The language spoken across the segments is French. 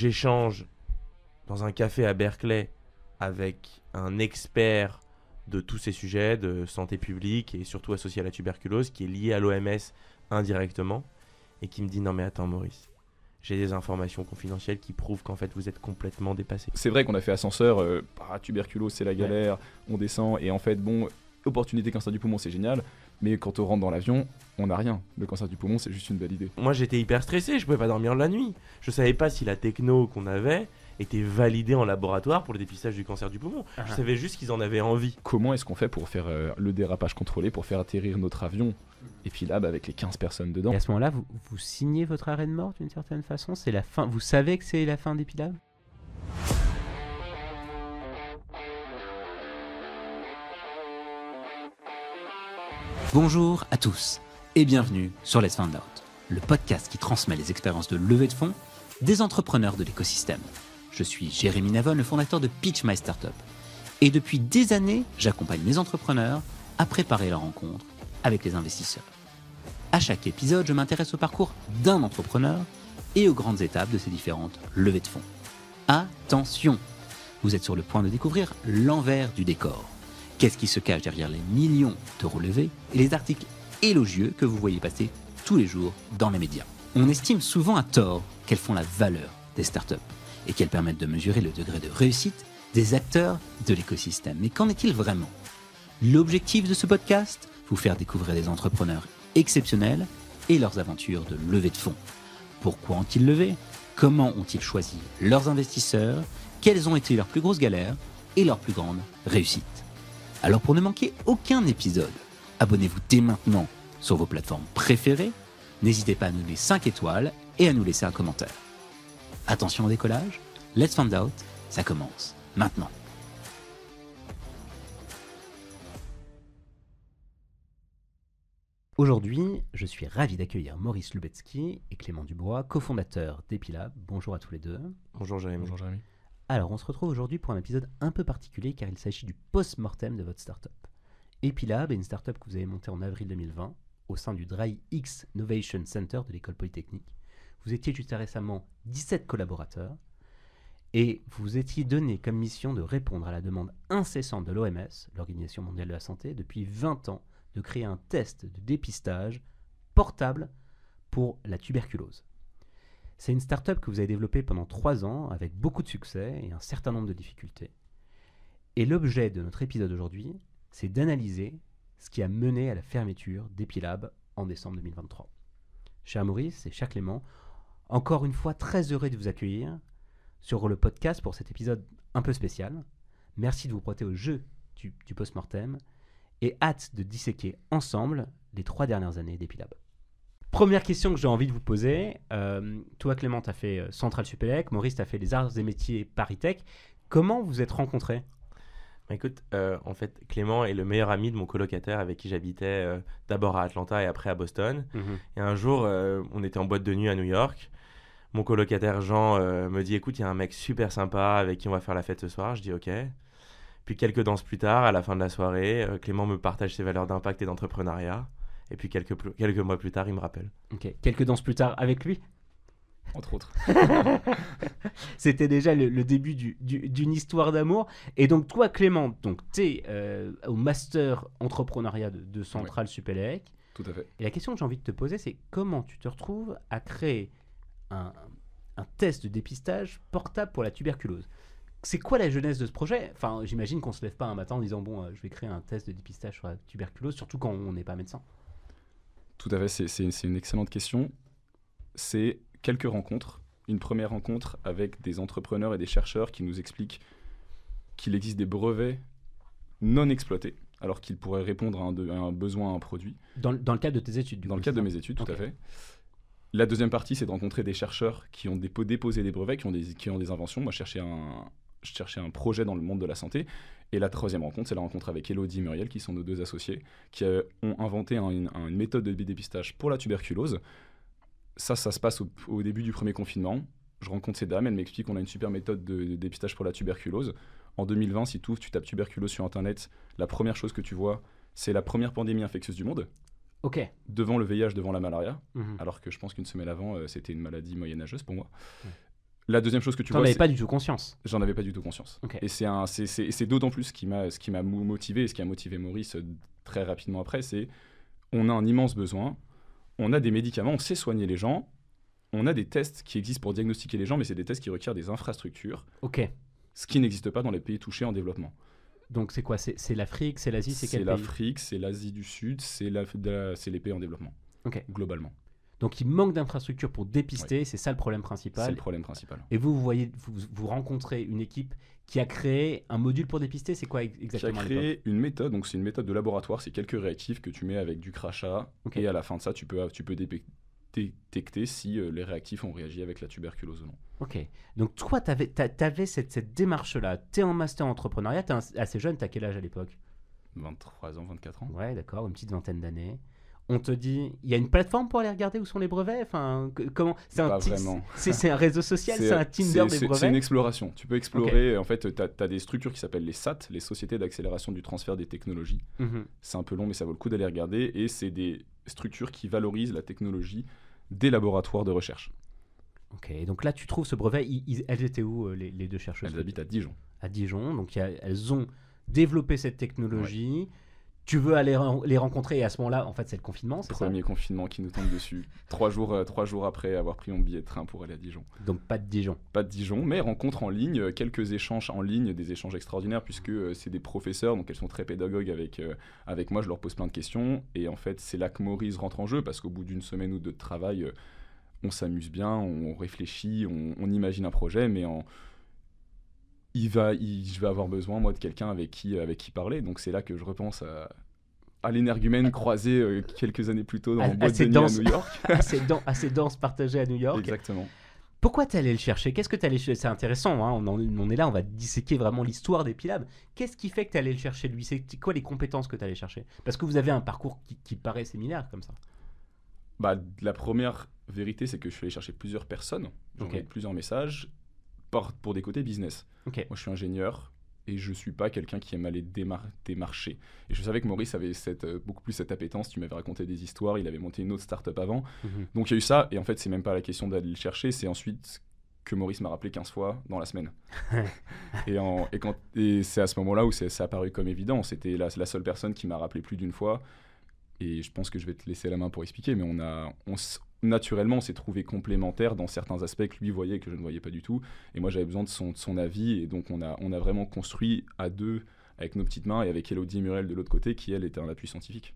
j'échange dans un café à Berkeley avec un expert de tous ces sujets de santé publique et surtout associé à la tuberculose qui est lié à l'OMS indirectement et qui me dit non mais attends Maurice, j'ai des informations confidentielles qui prouvent qu'en fait vous êtes complètement dépassé. C'est vrai qu'on a fait ascenseur, euh, ah, tuberculose c'est la galère, on descend et en fait bon, opportunité cancer du poumon c'est génial, mais quand on rentre dans l'avion, on n'a rien. Le cancer du poumon c'est juste une belle idée. Moi j'étais hyper stressé, je pouvais pas dormir la nuit. Je savais pas si la techno qu'on avait était validée en laboratoire pour le dépistage du cancer du poumon. Je Ah. savais juste qu'ils en avaient envie. Comment est-ce qu'on fait pour faire euh, le dérapage contrôlé, pour faire atterrir notre avion Et puis là, bah, avec les 15 personnes dedans, Et à ce moment-là, vous, vous signez votre arrêt de mort d'une certaine façon? C'est la fin. Vous savez que c'est la fin d'Épilab Bonjour à tous et bienvenue sur Let's Find Out, le podcast qui transmet les expériences de levée de fonds des entrepreneurs de l'écosystème. Je suis Jérémy Navon, le fondateur de Pitch My Startup. Et depuis des années, j'accompagne les entrepreneurs à préparer leur rencontre avec les investisseurs. À chaque épisode, je m'intéresse au parcours d'un entrepreneur et aux grandes étapes de ces différentes levées de fonds. Attention, vous êtes sur le point de découvrir l'envers du décor. Qu'est-ce qui se cache derrière les millions d'euros levés et les articles élogieux que vous voyez passer tous les jours dans les médias? On estime souvent à tort qu'elles font la valeur des startups et qu'elles permettent de mesurer le degré de réussite des acteurs de l'écosystème. Mais qu'en est-il vraiment? L'objectif de ce podcast? Vous faire découvrir des entrepreneurs exceptionnels et leurs aventures de levée de fonds. Pourquoi ont-ils levé? Comment ont-ils choisi leurs investisseurs? Quelles ont été leurs plus grosses galères et leurs plus grandes réussites? Alors pour ne manquer aucun épisode, abonnez-vous dès maintenant sur vos plateformes préférées. N'hésitez pas à nous donner 5 étoiles et à nous laisser un commentaire. Attention au décollage, Let's Find Out, ça commence maintenant. Aujourd'hui, je suis ravi d'accueillir Maurice Lubetsky et Clément Dubois, cofondateurs d'Epilab. Bonjour à tous les deux. Bonjour Jérémy. Bonjour Jérémy. Alors, on se retrouve aujourd'hui pour un épisode un peu particulier car il s'agit du post-mortem de votre startup. Epilab est une startup que vous avez montée en avril 2020 au sein du Dry X Innovation Center de l'école polytechnique. Vous étiez jusqu'à récemment 17 collaborateurs et vous étiez donné comme mission de répondre à la demande incessante de l'OMS, l'Organisation mondiale de la santé, depuis 20 ans, de créer un test de dépistage portable pour la tuberculose. C'est une start-up que vous avez développée pendant 3 ans avec beaucoup de succès et un certain nombre de difficultés. Et l'objet de notre épisode aujourd'hui, c'est d'analyser ce qui a mené à la fermeture d'Epilab en décembre 2023. Cher Maurice et cher Clément, encore une fois très heureux de vous accueillir sur le podcast pour cet épisode un peu spécial. Merci de vous prêter au jeu du, du post-mortem et hâte de disséquer ensemble les trois dernières années d'Epilab. Première question que j'ai envie de vous poser. euh, toi, Clément, tu as fait euh, Centrale Supélec. Maurice, tu as fait les arts et métiers Paris-Tech. Comment vous êtes rencontrés? Bah, écoute, euh, en fait, Clément est le meilleur ami de mon colocataire avec qui j'habitais euh, d'abord à Atlanta et après à Boston. Et un jour, euh, on était en boîte de nuit à New York. Mon colocataire Jean me dit Écoute, il y a un mec super sympa avec qui on va faire la fête ce soir. Je dis Ok. Puis quelques danses plus tard, à la fin de la soirée, Clément me partage ses valeurs d'impact et d'entrepreneuriat. Et puis quelques, mois plus tard, il me rappelle. Ok. Quelques danses plus tard avec lui? Entre autres. C'était déjà le, le début du- du- d'une histoire d'amour. Et donc, toi, Clément, donc, tu es au master entrepreneuriat de, de Centrale Supélec. Tout à fait. Et la question que j'ai envie de te poser, c'est comment tu te retrouves à créer un, un test de dépistage portable pour la tuberculose? C'est quoi la genèse de ce projet? Enfin, j'imagine qu'on se lève pas un matin en disant bon, euh, je vais créer un test de dépistage sur la tuberculose, surtout quand on n'est pas médecin. Tout à fait, c'est- une excellente question. C'est quelques rencontres. Une première rencontre avec des entrepreneurs et des chercheurs qui nous expliquent qu'il existe des brevets non exploités, alors qu'ils pourraient répondre à un, de- à un besoin, à un produit. Dans, le- dans le cadre de tes études, du Dans coup, le cadre de mes études, tout à fait. La deuxième partie, c'est de rencontrer des chercheurs qui ont dépo- déposé des brevets, qui ont des, qui ont des inventions. Moi, je cherchais, un, je cherchais un projet dans le monde de la santé. Et la troisième rencontre, c'est la rencontre avec Elodie et Muriel, qui sont nos deux associés, qui euh, ont inventé un- une, un- une méthode de dépistage pour la tuberculose. Ça, ça se passe au, au début du premier confinement. Je rencontre ces dames, elles m'expliquent qu'on a une super méthode de, de dépistage pour la tuberculose. En 2020, si tu ouvres, tu tapes tuberculose sur Internet, la première chose que tu vois, c'est la première pandémie infectieuse du monde, Ok. devant le VIH, devant la malaria Mhm. alors que je pense qu'une semaine avant, euh, c'était une maladie moyenâgeuse pour moi. La deuxième chose que tu T'en vois, avais c'est- pas du tout conscience. j'en avais pas du tout conscience. Ok. Et c'est un- c'est- c'est et c'est d'autant plus ce qui m'a ce qui m'a mou- motivé et ce qui a motivé Maurice euh, très rapidement après, c'est on a un immense besoin, on a des médicaments, on sait soigner les gens, on a des tests qui existent pour diagnostiquer les gens, mais c'est des tests qui requièrent des infrastructures, Ok. ce qui n'existe pas dans les pays touchés en développement. Donc c'est quoi? C'est c'est l'Afrique, c'est l'Asie, c'est C'est quel pays? l'Afrique, c'est l'Asie du Sud, c'est la- de la- c'est les pays en développement. Ok. Globalement, Donc il manque d'infrastructures pour dépister, c'est ça le problème c'est principal. le problème principal. Et vous, vous voyez, vous, vous rencontrez une équipe qui a créé un module pour dépister. C'est quoi ex- Qui a exactement créé une méthode, donc c'est une méthode de laboratoire, c'est quelques réactifs que tu mets avec du crachat, et à la fin de ça, tu peux, tu peux dé- détecter si euh, les réactifs ont réagi avec la tuberculose ou non. Ok. Donc toi, tu avais, cette, cette démarche-là. Tu es en master entrepreneuriat, tu es assez jeune, tu as quel âge à l'époque? 23 ans, 24 ans. Ouais, d'accord, une petite vingtaine d'années. On te dit, il y a une plateforme pour aller regarder où sont les brevets? Enfin, que- comment C'est un, Pas ti- vraiment. c'est, c'est un réseau social, c'est, un Tinder des c'est- C'est brevets une exploration. Tu peux explorer, en fait, tu as, des structures qui s'appellent les SAT, les sociétés d'accélération du transfert des technologies. Mhm. C'est un peu long, mais ça vaut le coup d'aller regarder, et c'est des structures qui valorisent la technologie des laboratoires de recherche. Ok, donc là tu trouves ce brevet, ils- ils- elles étaient où euh, les, les deux chercheuses? Elles habitent à Dijon. à Dijon, donc il y a- elles ont développé cette technologie. Tu veux aller les rencontrer et à ce moment-là, en fait, c'est le confinement, c'est ça Premier confinement qui nous tombe dessus. trois, jours, euh, trois jours après avoir pris mon billet de train pour aller à Dijon. Donc pas de Dijon. Pas de Dijon, mais rencontre en ligne, euh, quelques échanges en ligne, des échanges extraordinaires, puisque euh, c'est des professeurs, donc elles sont très pédagogues avec, euh, avec moi, je leur pose plein de questions, et en fait c'est là que Maurice rentre en jeu, parce qu'au bout d'une semaine ou deux de travail, on s'amuse bien, on réfléchit, on, on imagine un projet, mais en... il va, il- je vais avoir besoin, moi, de quelqu'un avec qui, avec qui parler, donc c'est là que je repense à, à l'énergumène croisé euh, quelques années plus tôt dans À- le boîte de nuit à. New York. assez, dense, assez dense partagé à New York. Exactement. Pourquoi t'es allé le chercher? Qu'est-ce que t'es allé chercher C'est intéressant, hein, on, en- on est là, on va disséquer vraiment l'histoire des Pilab. Qu'est-ce qui fait que t'es allé le chercher lui? C'est quoi les compétences que t'es allé chercher? Parce que vous avez un parcours qui, qui paraît similaire comme ça. Bah, la première vérité, c'est que je suis allé chercher plusieurs personnes, j'ai Ok. envoyé plusieurs messages par- pour des côtés business. Moi, je suis ingénieur et je suis pas quelqu'un qui aime aller démar- démarcher. Et je savais que Maurice avait cette, euh, beaucoup plus cette appétence. Tu m'avais raconté des histoires, il avait monté une autre start-up avant. Mhm. Donc il y a eu ça, et en fait, c'est même pas la question d'aller le chercher, c'est ensuite que Maurice m'a rappelé 15 fois dans la semaine. et c'est à ce moment-là où ça a paru comme évident. C'était la, la seule personne qui m'a rappelé plus d'une fois. Et je pense que je vais te laisser la main pour expliquer, mais on a, on naturellement, on s'est trouvé complémentaires dans certains aspects que lui voyait et que je ne voyais pas du tout. Et moi, j'avais besoin de son, de son avis, et donc on a, on a vraiment construit à deux avec nos petites mains et avec Elodie Muriel de l'autre côté, qui elle était un appui scientifique.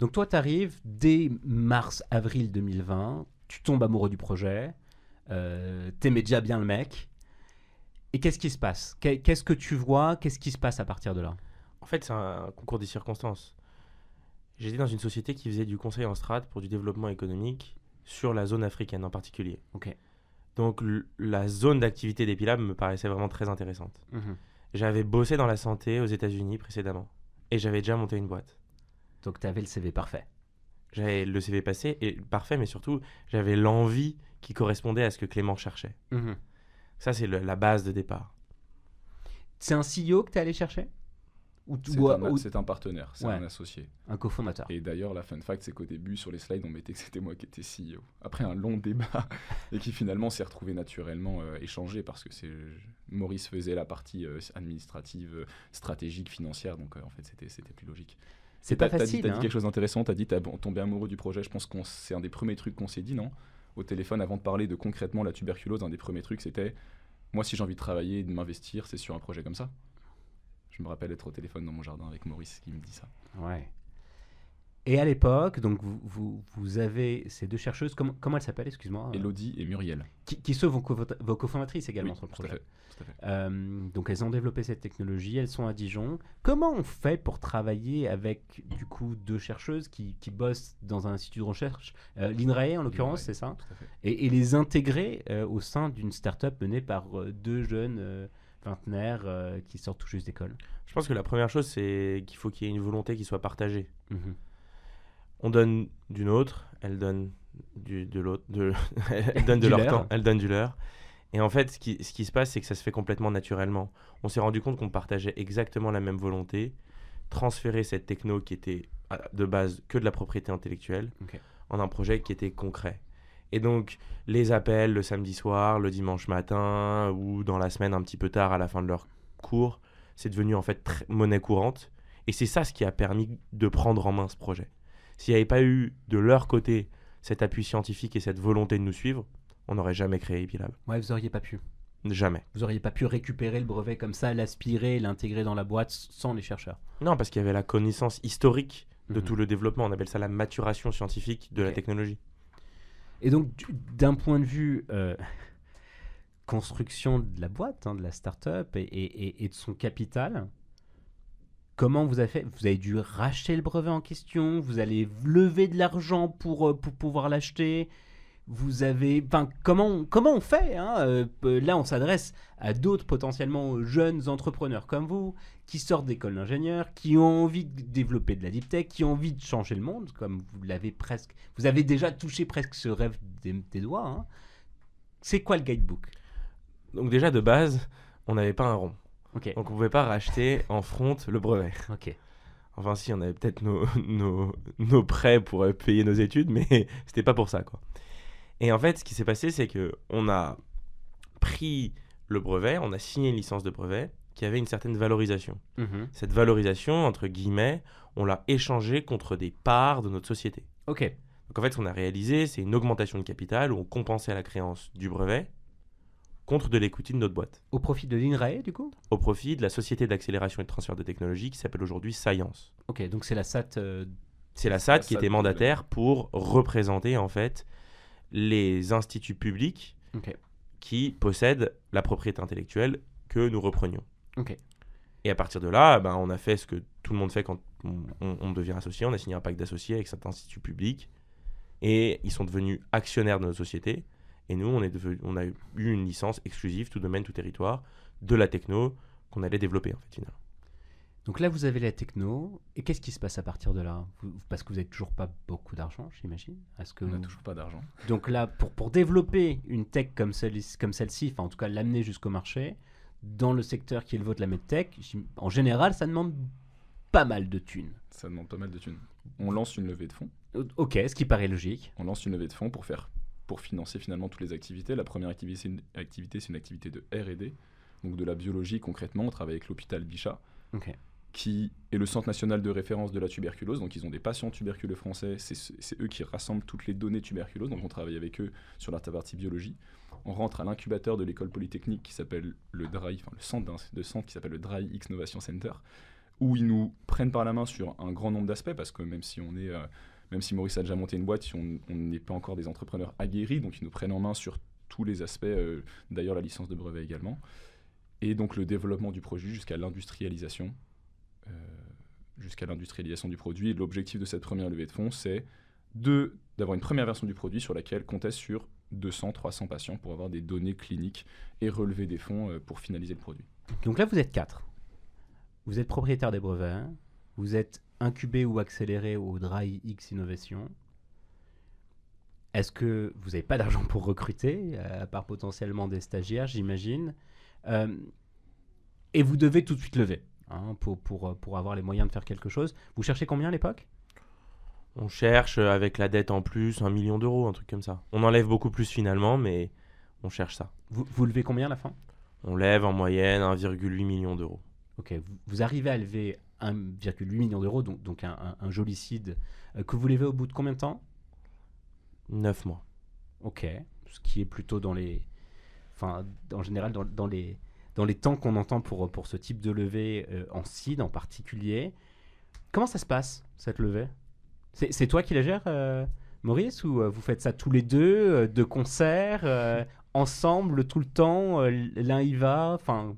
Donc toi, t'arrives dès mars-avril 2020, tu tombes amoureux du projet, euh, t'aimais déjà bien le mec. Et qu'est-ce qui se passe? Qu'est- Qu'est-ce que tu vois? Qu'est-ce qui se passe à partir de là? En fait, c'est un concours des circonstances. J'étais dans une société qui faisait du conseil en strat pour du développement économique sur la zone africaine en particulier. Donc la zone d'activité d'Epilab me paraissait vraiment très intéressante. J'avais bossé dans la santé aux États-Unis précédemment et j'avais déjà monté une boîte. Donc t'avais le CV parfait. J'avais le CV passé et parfait, mais surtout j'avais l'envie qui correspondait à ce que Clément cherchait. Ça, c'est la base de départ. C'est un CEO que t'es allé chercher? C'est ou- un, ou- c'est un partenaire, c'est Ouais. un associé. un cofondateur Et d'ailleurs, la fun fact, c'est qu'au début, sur les slides, on mettait que c'était moi qui étais CEO. Après un long débat, et qui finalement s'est retrouvé naturellement euh, échangé, parce que c'est Maurice faisait la partie euh, administrative, euh, stratégique, financière, donc euh, en fait, c'était plus logique. C'est pas t'as- t'as dit- facile. T'as dit hein. quelque chose d'intéressant, t'as dit t'as tombé amoureux du projet. Je pense que c'est un des premiers trucs qu'on s'est dit, non? Au téléphone, avant de parler de concrètement la tuberculose, un des premiers trucs, c'était moi, si j'ai envie de travailler et de m'investir, c'est sur un projet comme ça. Je me rappelle être au téléphone dans mon jardin avec Maurice qui me dit ça. Ouais. Et à l'époque, donc vous, vous, vous avez ces deux chercheuses, comment, comment elles s'appellent, excuse-moi Elodie et Muriel. qui, qui sont vos, co- vos cofondatrices également Oui, sur le tout à projet. fait. tout à fait. Euh, donc elles ont développé cette technologie, elles sont à Dijon. Comment on fait pour travailler avec du coup deux chercheuses qui, qui bossent dans un institut de recherche, euh, l'INRAE en l'occurrence, L'INRAE. c'est ça et, et les intégrer euh, au sein d'une start-up menée par euh, deux jeunes euh, vingtenaires euh, qui sortent tout juste d'école. Je pense que la première chose, c'est qu'il faut qu'il y ait une volonté qui soit partagée. Mhm. On donne d'une autre, elle donne du, de l'autre, de, elle donne de leur leur. temps, elle donne du leur. Et en fait, ce qui, ce qui se passe, c'est que ça se fait complètement naturellement. On s'est rendu compte qu'on partageait exactement la même volonté, transférer cette techno qui était de base que de la propriété intellectuelle en un projet qui était concret. Et donc, les appels le samedi soir, le dimanche matin ou dans la semaine un petit peu tard à la fin de leur cours, c'est devenu en fait monnaie courante. Et c'est ça ce qui a permis de prendre en main ce projet. S'il n'y avait pas eu de leur côté cet appui scientifique et cette volonté de nous suivre, on n'aurait jamais créé Epilab. Ouais, vous auriez pas pu. Jamais. Vous auriez pas pu récupérer le brevet comme ça, l'aspirer, l'intégrer dans la boîte sans les chercheurs. Non, parce qu'il y avait la connaissance historique de Mhm. tout le développement. On appelle ça la maturation scientifique de la technologie. Et donc, du- d'un point de vue euh, construction de la boîte, hein, de la start-up et de son capital, comment vous avez fait? Vous avez dû racheter le brevet en question Vous allez lever de l'argent pour, euh, pour pouvoir l'acheter? Vous avez, enfin, comment, comment on fait hein Euh, Là, on s'adresse à d'autres potentiellement jeunes entrepreneurs comme vous, qui sortent d'école d'ingénieur, qui ont envie de développer de la deep tech, qui ont envie de changer le monde, comme vous l'avez presque, vous avez déjà touché presque ce rêve des, des doigts. hein. C'est quoi le guidebook? Donc déjà, de base, on n'avait pas un rond. Donc on pouvait pas racheter en front le brevet. ok. Enfin si, on avait peut-être nos, nos, nos prêts pour euh, payer nos études, mais c'était pas pour ça, quoi. Et en fait, ce qui s'est passé, c'est que on a pris le brevet, on a signé une licence de brevet qui avait une certaine valorisation. Mhm. Cette valorisation, entre guillemets, on l'a échangée contre des parts de notre société. Ok, Donc en fait, ce qu'on a réalisé, c'est une augmentation de capital où on compensait la créance du brevet contre de l'equity de notre boîte, au profit de l'INRAE du coup? Au profit de la société d'accélération et de transfert de technologie qui s'appelle aujourd'hui Science. Ok, donc c'est la SAT. euh, C'est la SAT La qui SAT était mandataire pour représenter en fait les instituts publics qui possèdent la propriété intellectuelle que nous reprenions. Et à partir de là, ben, on a fait ce que tout le monde fait quand on, on- on devient associé. On a signé un pacte d'associés avec cet institut public. Et ils sont devenus actionnaires de notre société. Et nous, on, est devenu- on a eu une licence exclusive, tout domaine, tout territoire, de la techno qu'on allait développer en fait finalement. Donc là, vous avez la techno. Et qu'est-ce qui se passe à partir de là? Vous- Parce que vous n'avez toujours pas beaucoup d'argent, j'imagine. Est-ce que On n'a vous- toujours pas d'argent. Donc là, pour, pour développer une tech comme, celle, comme celle-ci, enfin en tout cas l'amener jusqu'au marché, dans le secteur qui est le vôtre, la medtech, en général, ça demande pas mal de thunes. Ça demande pas mal de thunes. On lance une levée de fonds. Ok, ce qui paraît logique. On lance une levée de fonds pour faire pour financer finalement toutes les activités. La première activité, c'est une activité, c'est une activité de R&D, donc de la biologie concrètement. On travaille avec l'hôpital Bichat, Ok. Qui est le centre national de référence de la tuberculose. Donc ils ont des patients tuberculeux français. C'est ce- c'est eux qui rassemblent toutes les données tuberculose. Donc on travaille avec eux sur la partie biologie. On rentre à l'incubateur de l'école polytechnique qui s'appelle le enfin le centre de centre qui s'appelle le DRI X Innovation Center, où ils nous prennent par la main sur un grand nombre d'aspects parce que même si on est euh, même si Maurice a déjà monté une boîte, on n'est pas encore des entrepreneurs aguerris, donc ils nous prennent en main sur tous les aspects, euh, d'ailleurs la licence de brevet également, et donc le développement du produit jusqu'à l'industrialisation, jusqu'à l'industrialisation du produit. L'objectif de cette première levée de fonds, c'est d'avoir une première version du produit sur laquelle compter sur 200, 300 patients pour avoir des données cliniques et relever des fonds euh, pour finaliser le produit. Donc là, vous êtes quatre. Vous êtes propriétaire des brevets. Vous êtes incubé ou accéléré au Dry X Innovation. Est-ce que vous n'avez pas d'argent pour recruter, euh, à part potentiellement des stagiaires, j'imagine Euh, Et vous devez tout de suite lever hein, pour, pour, euh, pour avoir les moyens de faire quelque chose. Vous cherchez combien à l'époque? On cherche euh, avec la dette en plus un million d'euros, un truc comme ça. On enlève beaucoup plus finalement, mais on cherche ça. vous, vous levez combien à la fin? On lève en moyenne 1,8 million d'euros. Ok, vous, vous arrivez à lever 1,8 million d'euros, donc, donc un, un- un joli seed, euh, que vous levez au bout de combien de temps? 9 mois. Ok, ce qui est plutôt dans les, enfin, en général dans, dans les, dans les temps qu'on entend pour, pour ce type de levée euh, en seed en particulier. Comment ça se passe cette levée? C'est toi qui la gères, euh, Maurice, ou euh, vous faites ça tous les deux, de concert, ensemble tout le temps, l'un y va, enfin,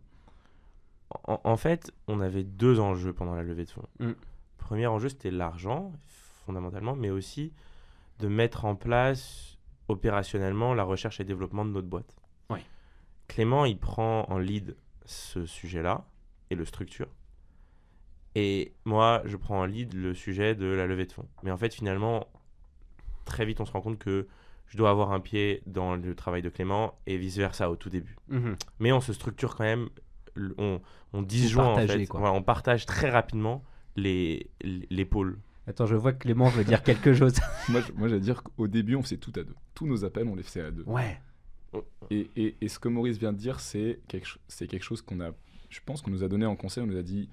En, en fait, on avait deux enjeux pendant la levée de fonds. Mm. Premier enjeu, c'était l'argent, fondamentalement, mais aussi de mettre en place opérationnellement la recherche et développement de notre boîte. Clément, il prend en lead ce sujet-là et le structure. Et moi, je prends en lead le sujet de la levée de fonds. Mais en fait, finalement, très vite, on se rend compte que je dois avoir un pied dans le travail de Clément et vice-versa au tout début mhm. mais on se structure quand même, on, on disjoint en fait, quoi. Voilà, on partage très rapidement les, les les pôles Attends, je vois que Clément veut dire quelque chose. moi, moi j'allais dire qu'au début, on faisait tout à deux. Tous nos appels, on les faisait à deux. Ouais. Et, et, et ce que Maurice vient de dire, c'est quelque, c'est quelque chose qu'on a, je pense qu'on nous a donné en conseil. On nous a dit,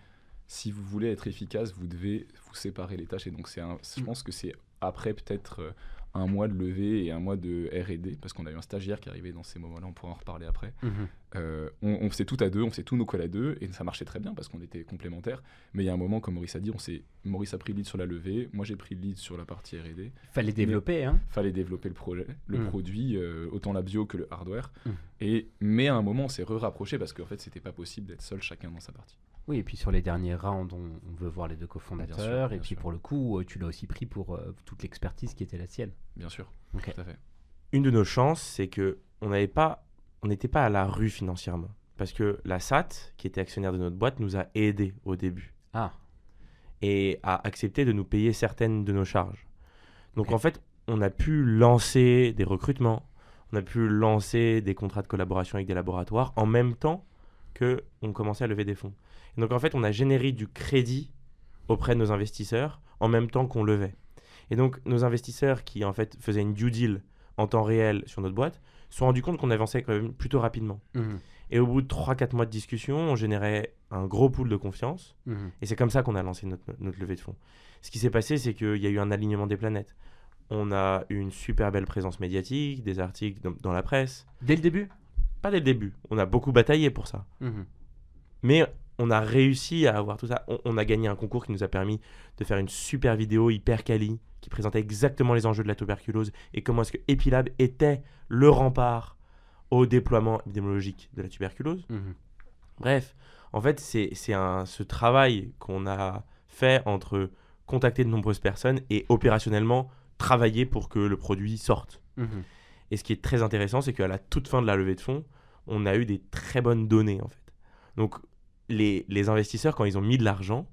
si vous voulez être efficace, vous devez vous séparer les tâches. Et donc, c'est je mm. pense que c'est après peut-être euh, un mois de levée et un mois de R&D parce qu'on a eu un stagiaire qui arrivait dans ces moments-là, on pourra en reparler après. Mhm. Euh, on, faisait tout à deux, on faisait tous nos calls à deux et ça marchait très bien parce qu'on était complémentaires. Mais il y a un moment, comme Maurice a dit, on Maurice a pris le lead sur la levée, moi j'ai pris le lead sur la partie R&D. Fallait développer, hein. Fallait développer le projet, le mhm. produit, euh, autant la bio que le hardware. Mhm. Et mais à un moment, on s'est re-rapproché parce qu'en fait, c'était pas possible d'être seul chacun dans sa partie. Oui, et puis sur les derniers rounds, on, veut voir les deux cofondateurs. et puis pour le coup, euh, tu l'as aussi pris pour euh, toute l'expertise qui était la sienne. Bien sûr. Tout à fait. Une de nos chances, c'est que on n'avait pas, on n'était pas à la rue financièrement, parce que la SAT, qui était actionnaire de notre boîte, nous a aidés au début. Ah. Et a accepté de nous payer certaines de nos charges. Donc en fait, on a pu lancer des recrutements, on a pu lancer des contrats de collaboration avec des laboratoires en même temps que on commençait à lever des fonds. Donc en fait, on a généré du crédit auprès de nos investisseurs en même temps qu'on levait. Et donc nos investisseurs qui en fait faisaient une due deal en temps réel sur notre boîte se sont rendus compte qu'on avançait quand même plutôt rapidement. Mhm. Et au bout de 3-4 mois de discussion, on générait un gros pool de confiance. Mhm. Et c'est comme ça qu'on a lancé notre, notre, levée de fonds. Ce qui s'est passé, c'est qu'il y a eu un alignement des planètes. On a eu une super belle présence médiatique, des articles dans, la presse. Dès le début? Pas dès le début. On a beaucoup bataillé pour ça. Mhm. Mais on a réussi à avoir tout ça. On, a gagné un concours qui nous a permis de faire une super vidéo hyper quali qui présentait exactement les enjeux de la tuberculose et comment est-ce que Epilab était le rempart au déploiement épidémiologique de la tuberculose. Mhm. Bref, en fait, c'est ce travail qu'on a fait entre contacter de nombreuses personnes et opérationnellement travailler pour que le produit sorte. Mhm. Et ce qui est très intéressant, c'est qu'à la toute fin de la levée de fonds, on a eu des très bonnes données en fait. Donc les, investisseurs, quand ils ont mis de l'argent,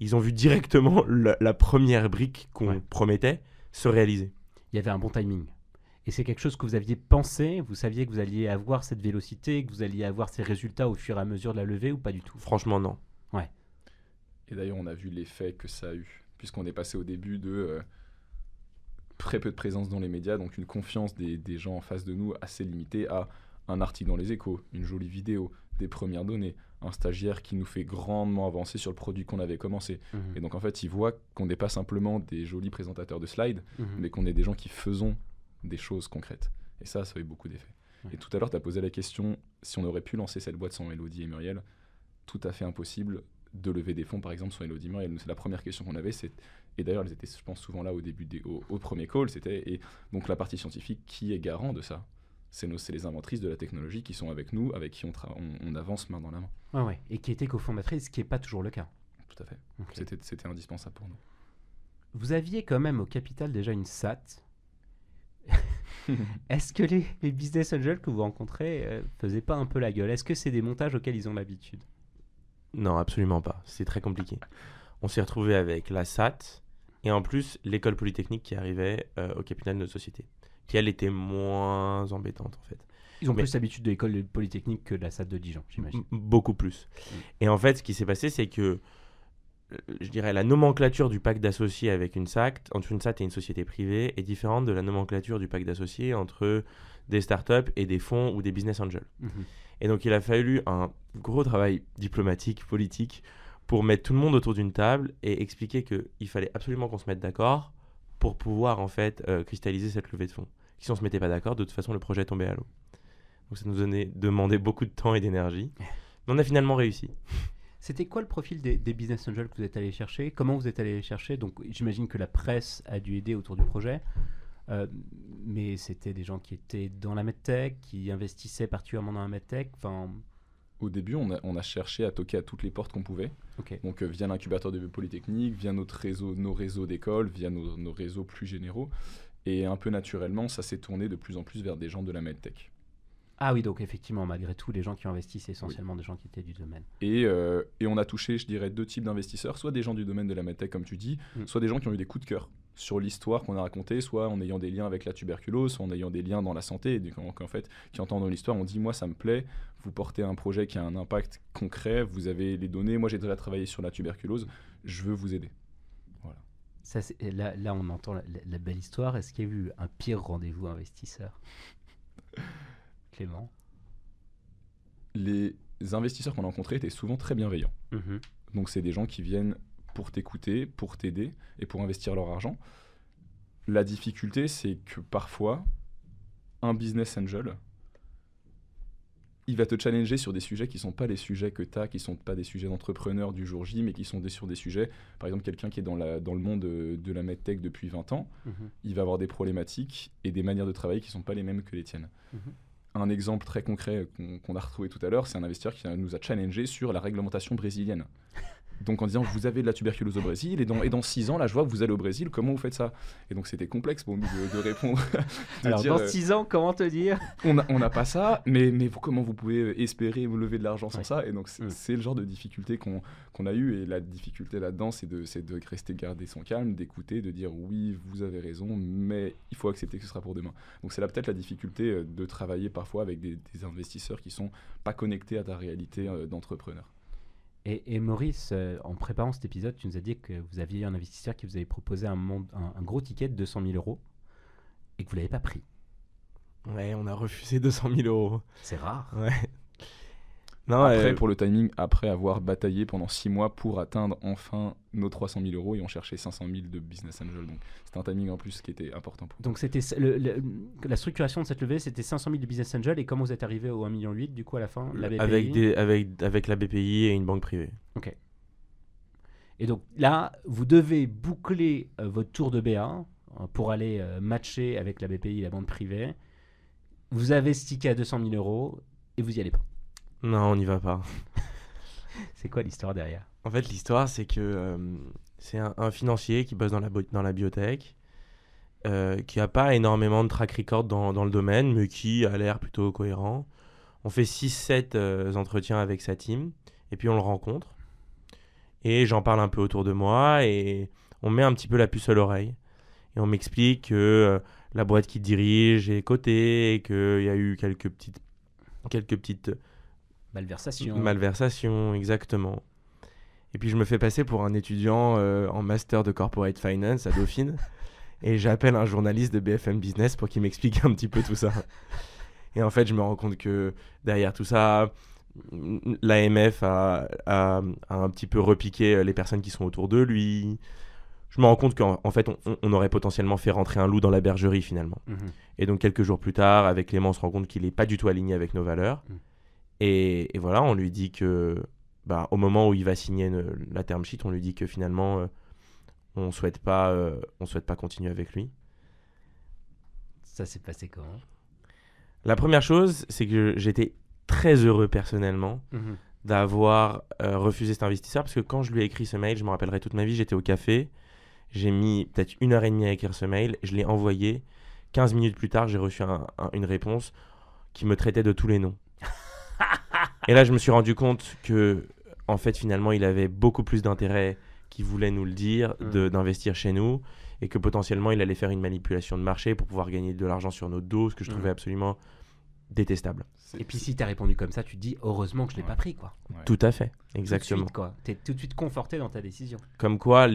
ils ont vu directement la, première brique qu'on promettait se réaliser. Il y avait un bon timing. Et c'est quelque chose que vous aviez pensé Vous saviez que vous alliez avoir cette vélocité, que vous alliez avoir ces résultats au fur et à mesure de la levée ou pas du tout? Franchement, non. Ouais. Et d'ailleurs, on a vu l'effet que ça a eu, puisqu'on est passé au début de euh, très peu de présence dans les médias, donc une confiance des, des, gens en face de nous assez limitée à un article dans les échos, une jolie vidéo, des premières données, un stagiaire qui nous fait grandement avancer sur le produit qu'on avait commencé. Mhm. Et donc en fait, il voit qu'on n'est pas simplement des jolis présentateurs de slides, mhm. mais qu'on est des gens qui faisons des choses concrètes. Et ça, ça a eu beaucoup d'effet. Et tout à l'heure, tu as posé la question si on aurait pu lancer cette boîte sans Elodie et Muriel. Tout à fait impossible de lever des fonds, par exemple, sans Elodie et Muriel. C'est la première question qu'on avait. Et d'ailleurs, elles étaient, je pense, souvent là au début, des, au, premier call. C'était et donc la partie scientifique, qui est garant de ça? C'est les inventrices de la technologie qui sont avec nous, avec qui on, on, avance main dans la main. Ouais, ouais. Et qui étaient cofondatrices, ce qui n'est pas toujours le cas. Tout à fait. C'était indispensable pour nous. Vous aviez quand même au capital déjà une SAT. Est-ce que les, business angels que vous rencontrez ne euh, faisaient pas un peu la gueule? Est-ce que c'est des montages auxquels ils ont l'habitude? Non, absolument pas. C'est très compliqué. On s'est retrouvé avec la SAT et en plus l'école polytechnique qui arrivait euh, au capital de notre société qui elle était moins embêtante en fait. Ils ont plus l'habitude de l'école polytechnique que de la SAT de Dijon, j'imagine. Beaucoup plus. Mm. Et en fait, ce qui s'est passé, c'est que euh, je dirais la nomenclature du pacte d'associés avec une SAT, entre une SAT et une société privée, est différente de la nomenclature du pacte d'associés entre des startups et des fonds ou des business angels. Mhm. Et donc, il a fallu un gros travail diplomatique, politique, pour mettre tout le monde autour d'une table et expliquer qu'il fallait absolument qu'on se mette d'accord pour pouvoir en fait euh, cristalliser cette levée de fonds si on se mettait pas d'accord, de toute façon, le projet tombait à l'eau. Donc ça nous donnait, demandait beaucoup de temps et d'énergie. Mais on a finalement réussi. C'était quoi le profil des, business angels que vous êtes allé chercher? Comment vous êtes allé les chercher? Donc j'imagine que la presse a dû aider autour du projet. Euh, mais c'était des gens qui étaient dans la medtech, qui investissaient particulièrement dans la medtech. Enfin, au début, on a, on a, cherché à toquer à toutes les portes qu'on pouvait. Donc, euh, via l'incubateur de Polytechnique, via notre réseau, nos réseaux d'école, via nos, nos, réseaux plus généraux. Et un peu naturellement, ça s'est tourné de plus en plus vers des gens de la medtech. Ah oui, donc effectivement, malgré tout, les gens qui investissent, essentiellement des gens qui étaient du domaine. Et, euh, et on a touché, je dirais, deux types d'investisseurs, soit des gens du domaine de la medtech, comme tu dis, mm. soit des gens qui ont eu des coups de cœur sur l'histoire qu'on a racontée, soit en ayant des liens avec la tuberculose, soit en ayant des liens dans la santé, et en fait, qui entendent l'histoire, on dit, moi, ça me plaît, vous portez un projet qui a un impact concret, vous avez les données, moi, j'ai déjà travaillé sur la tuberculose, je veux vous aider. Ça, là, là, on entend la, belle histoire. Est-ce qu'il y a eu un pire rendez-vous investisseur? Clément? Les investisseurs qu'on a rencontrés étaient souvent très bienveillants. Mhm. Donc, c'est des gens qui viennent pour t'écouter, pour t'aider et pour investir leur argent. La difficulté, c'est que parfois, un business angel, il va te challenger sur des sujets qui ne sont pas les sujets que tu as, qui ne sont pas des sujets d'entrepreneur du jour J, mais qui sont des, sur des sujets, par exemple, quelqu'un qui est dans, la, dans le monde de, la medtech depuis 20 ans, mhm. il va avoir des problématiques et des manières de travailler qui ne sont pas les mêmes que les tiennes. Mhm. Un exemple très concret qu'on a retrouvé tout à l'heure, c'est un investisseur qui nous a challengé sur la réglementation brésilienne. Donc en disant vous avez de la tuberculose au Brésil et dans, et dans six ans là je vois que vous allez au Brésil, comment vous faites ça? Et donc c'était complexe pour nous de, répondre. Alors dans euh, six ans comment te dire? On n'a pas ça, mais, mais comment vous pouvez euh, espérer vous lever de l'argent sans ça? Et donc c'est le genre de difficulté qu'on a eu et la difficulté là-dedans c'est de, de rester garder son calme, d'écouter, de dire oui vous avez raison, mais il faut accepter que ce sera pour demain. Donc c'est là peut-être la difficulté euh, de travailler parfois avec des, des investisseurs qui sont pas connectés à ta réalité d'entrepreneur. Et, Maurice, euh, en préparant cet épisode, tu nous as dit que vous aviez un investisseur qui vous avait proposé un, un, gros ticket de 200 000 euros et que vous ne l'avez pas pris. Ouais, on a refusé 200 000 euros. C'est rare. Ouais après, pour le timing, après avoir bataillé pendant six mois pour atteindre enfin nos 300 000 euros et on cherchait 500 000 de business angel. Donc c'était un timing en plus qui était important pour Donc c'était la structuration de cette levée, c'était 500 000 de business angel et comment vous êtes arrivé au 1,8 million du coup à la fin la BPI avec, des, avec, avec la BPI et une banque privée. Ok. Et donc là, vous devez boucler euh, votre tour de BA euh, pour aller euh, matcher avec la BPI et la banque privée. Vous avez stické à 200 000 euros et vous y allez pas. Non, on n'y va pas. c'est quoi l'histoire derrière? En fait, l'histoire, c'est que euh, c'est un, financier qui bosse dans la, dans la biotech, euh, qui n'a pas énormément de track record dans, dans, le domaine, mais qui a l'air plutôt cohérent. On fait 6-7 euh, entretiens avec sa team, et puis on le rencontre. Et j'en parle un peu autour de moi, et on met un petit peu la puce à l'oreille. Et on m'explique que la boîte qui dirige est cotée, et qu'il y a eu quelques petites, quelques petites Malversation. Malversation, exactement. Et puis je me fais passer pour un étudiant euh, en master de corporate finance à Dauphine. et j'appelle un journaliste de BFM Business pour qu'il m'explique un petit peu tout ça. Et en fait, je me rends compte que derrière tout ça, l'AMF a, a, un petit peu repiqué les personnes qui sont autour de lui. Je me rends compte qu'en fait, on, aurait potentiellement fait rentrer un loup dans la bergerie finalement. Mhm. Et donc, quelques jours plus tard, avec Clément, on se rend compte qu'il n'est pas du tout aligné avec nos valeurs. Mhm. Et, voilà, on lui dit que, bah, au moment où il va signer la term sheet, on lui dit que finalement, euh, on souhaite pas, euh, on souhaite pas continuer avec lui. Ça s'est passé comment? La première chose, c'est que j'étais très heureux personnellement mhm. d'avoir euh, refusé cet investisseur parce que quand je lui ai écrit ce mail, je me rappellerai toute ma vie, j'étais au café, j'ai mis peut-être une heure et demie à écrire ce mail, je l'ai envoyé. 15 minutes plus tard, j'ai reçu une réponse qui me traitait de tous les noms. Et là, je me suis rendu compte que, en fait, finalement, il avait beaucoup plus d'intérêt qu'il voulait nous le dire, mm. d'investir chez nous, et que potentiellement, il allait faire une manipulation de marché pour pouvoir gagner de l'argent sur notre dos, ce que je mm. trouvais absolument détestable. Et puis si tu as répondu comme ça, tu te dis heureusement que je l'ai pas pris quoi. Tout à fait, exactement. Tu es tout de suite conforté dans ta décision. Comme quoi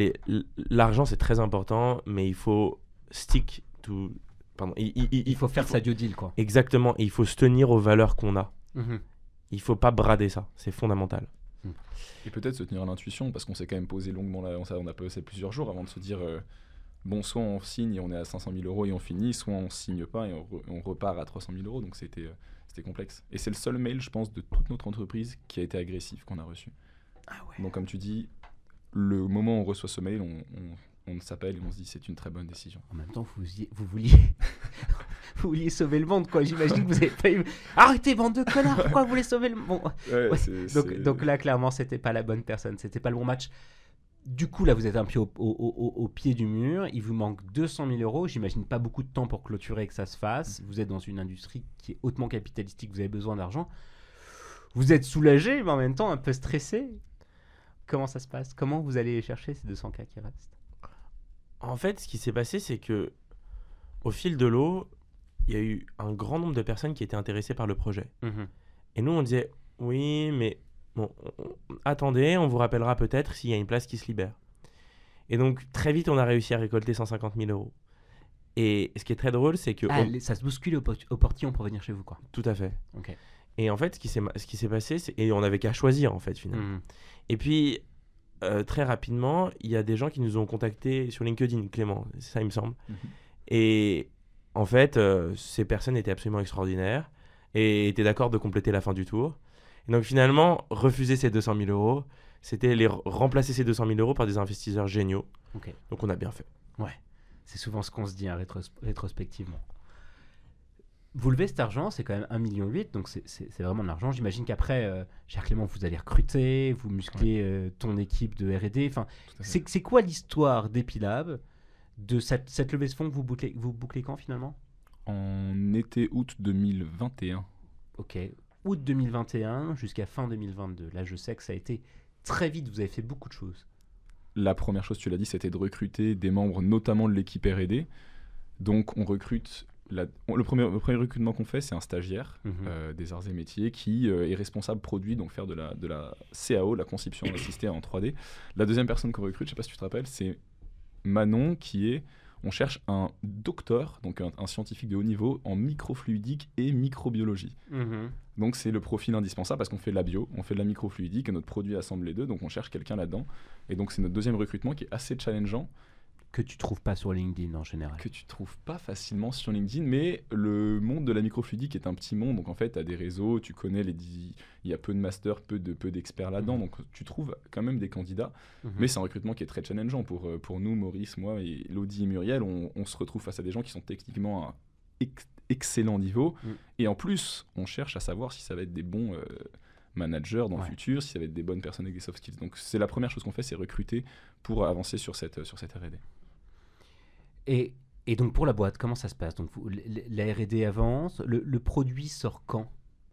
l'argent c'est très important mais il faut stick to pardon, il, faut faire sa due deal quoi. Exactement, et il faut se tenir aux valeurs qu'on a. Mhm il faut pas brader ça, c'est fondamental. Et peut-être se tenir à l'intuition, parce qu'on s'est quand même posé longuement là, on a passé plusieurs jours avant de se dire euh, bon, soit on signe et on est à 500 000 euros et on finit, soit on signe pas et on, repart à 300 000 euros. Donc c'était euh, c'était complexe. Et c'est le seul mail, je pense, de toute notre entreprise qui a été agressif qu'on a reçu. Ah donc comme tu dis, le moment où on reçoit ce mail, on, on s'appelle et on se dit c'est une très bonne décision. En même temps, vous, vous vouliez vous vouliez sauver le monde, quoi. J'imagine que vous avez pas eu. Arrêtez, bande de connards, pourquoi vous voulez sauver le monde? Donc, donc, là, clairement, c'était pas la bonne personne, c'était pas le bon match. Du coup, là, vous êtes un pied au, au, pied du mur. Il vous manque 200 000 euros. J'imagine pas beaucoup de temps pour clôturer et que ça se fasse. Vous êtes dans une industrie qui est hautement capitalistique. Vous avez besoin d'argent. Vous êtes soulagé, mais en même temps un peu stressé. Comment ça se passe? Comment vous allez chercher ces 200 k qui restent? En fait, ce qui s'est passé, c'est que au fil de l'eau, il y a eu un grand nombre de personnes qui étaient intéressées par le projet. Mhm. Et nous, on disait, oui, mais bon, attendez, on vous rappellera peut-être s'il y a une place qui se libère. Et donc, très vite, on a réussi à récolter 150 000 euros. Et ce qui est très drôle, c'est que. Ah, on- ça se bouscule au, au portillon pour venir chez vous, quoi. Tout à fait. Et en fait, ce qui s'est passé, et on n'avait qu'à choisir, en fait, finalement. Mhm. Et puis, euh, très rapidement, il y a des gens qui nous ont contactés sur LinkedIn, Clément, ça, il me semble. Mhm. Et en fait, euh, ces personnes étaient absolument extraordinaires et étaient d'accord de compléter la fin du tour. Et donc, finalement, refuser ces 200 000 euros, c'était les remplacer ces 200 000 euros par des investisseurs géniaux. Donc, on a bien fait. C'est souvent ce qu'on se dit hein, rétros- rétrospectivement. Vous levez cet argent, c'est quand même 1,8 million, donc c'est- vraiment de l'argent. J'imagine qu'après, euh, cher Clément, vous allez recruter, vous musclez euh, ton équipe de R&D. Enfin, c'est c'est quoi l'histoire d'Epilab de cette, cette levée de fonds que vous bouclez, vous bouclez quand finalement? En été-août 2021. Ok, août 2021 jusqu'à fin 2022. Là, je sais que ça a été très vite, vous avez fait beaucoup de choses. La première chose, tu l'as dit, c'était de recruter des membres, notamment de l'équipe R&D. Donc, on recrute. La- on- le, premier, le premier recrutement qu'on fait, c'est un stagiaire Mhm. euh, des arts et métiers qui euh, est responsable produit, donc faire de la, de la CAO, la conception assistée en 3D. La deuxième personne qu'on recrute, je sais pas si tu te rappelles, c'est Manon qui est. On cherche un docteur, donc un, un scientifique de haut niveau en microfluidique et microbiologie. Donc c'est le profil indispensable parce qu'on fait de la bio, on fait de la microfluidique et notre produit assemble les deux, donc on cherche quelqu'un là-dedans. Et donc c'est notre deuxième recrutement qui est assez challengeant, Que tu trouves pas sur LinkedIn en général. que tu trouves pas facilement sur LinkedIn, mais le monde de la microfluidique est un petit monde, donc en fait tu as des réseaux, tu connais les... Il y a peu de masters, peu de peu d'experts là-dedans, Mhm. donc tu trouves quand même des candidats, Mhm. mais c'est un recrutement qui est très challengeant pour, euh, pour nous, Maurice, moi, et Elodie et Muriel, on, on se retrouve face à des gens qui sont techniquement à ex- excellent niveau, Mm. et en plus on cherche à savoir si ça va être des bons... euh, managers dans Ouais. le futur, si ça va être des bonnes personnes avec des soft skills. Donc c'est la première chose qu'on fait, c'est recruter pour avancer sur cette, sur cette R&D. Et, et donc pour la boîte, comment ça se passe? Donc vous- la R&D avance, le, le produit sort quand?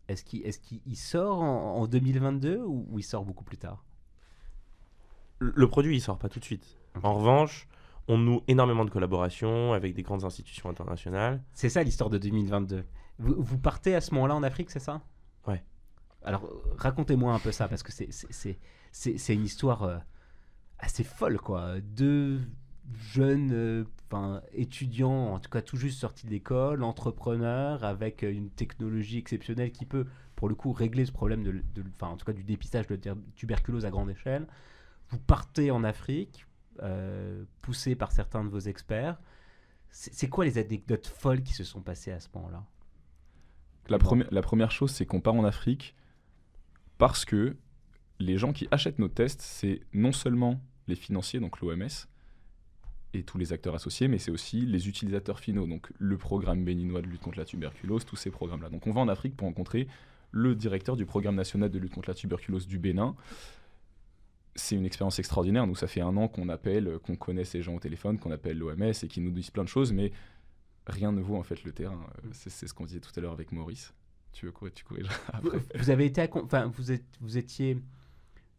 Est-ce qu'il est sort en, en 2022 ou, ou il sort beaucoup plus tard? Le le produit, il sort pas tout de suite. En revanche, on noue énormément de collaborations avec des grandes institutions internationales. C'est ça l'histoire de 2022. Vous, vous partez à ce moment-là en Afrique, c'est ça? Ouais. Alors racontez-moi un peu ça parce que c'est une histoire euh, assez folle quoi. Deux jeunes euh, enfin, étudiants, en tout cas tout juste sortis de l'école, entrepreneurs avec euh, une technologie exceptionnelle qui peut pour le coup régler ce problème de, de- en tout cas du dépistage de tuberculose à grande échelle. Vous partez en Afrique, euh, poussé par certains de vos experts. C'est quoi les anecdotes folles qui se sont passées à ce moment-là? La, première- la première chose, c'est qu'on part en Afrique parce que les gens qui achètent nos tests, c'est non seulement les financiers, donc l'OMS, et tous les acteurs associés, mais c'est aussi les utilisateurs finaux, donc le programme béninois de lutte contre la tuberculose, tous ces programmes-là. Donc on va en Afrique pour rencontrer le directeur du programme national de lutte contre la tuberculose du Bénin. C'est une expérience extraordinaire. Nous, ça fait un an qu'on appelle, qu'on connaît ces gens au téléphone, qu'on appelle l'OMS et qui nous disent plein de choses, mais rien ne vaut en fait le terrain. Euh, C'est c'est ce qu'on disait tout à l'heure avec Maurice. Tu veux courir, tu corrigeras vous, après. vous avez été, enfin, vous, êtes, vous étiez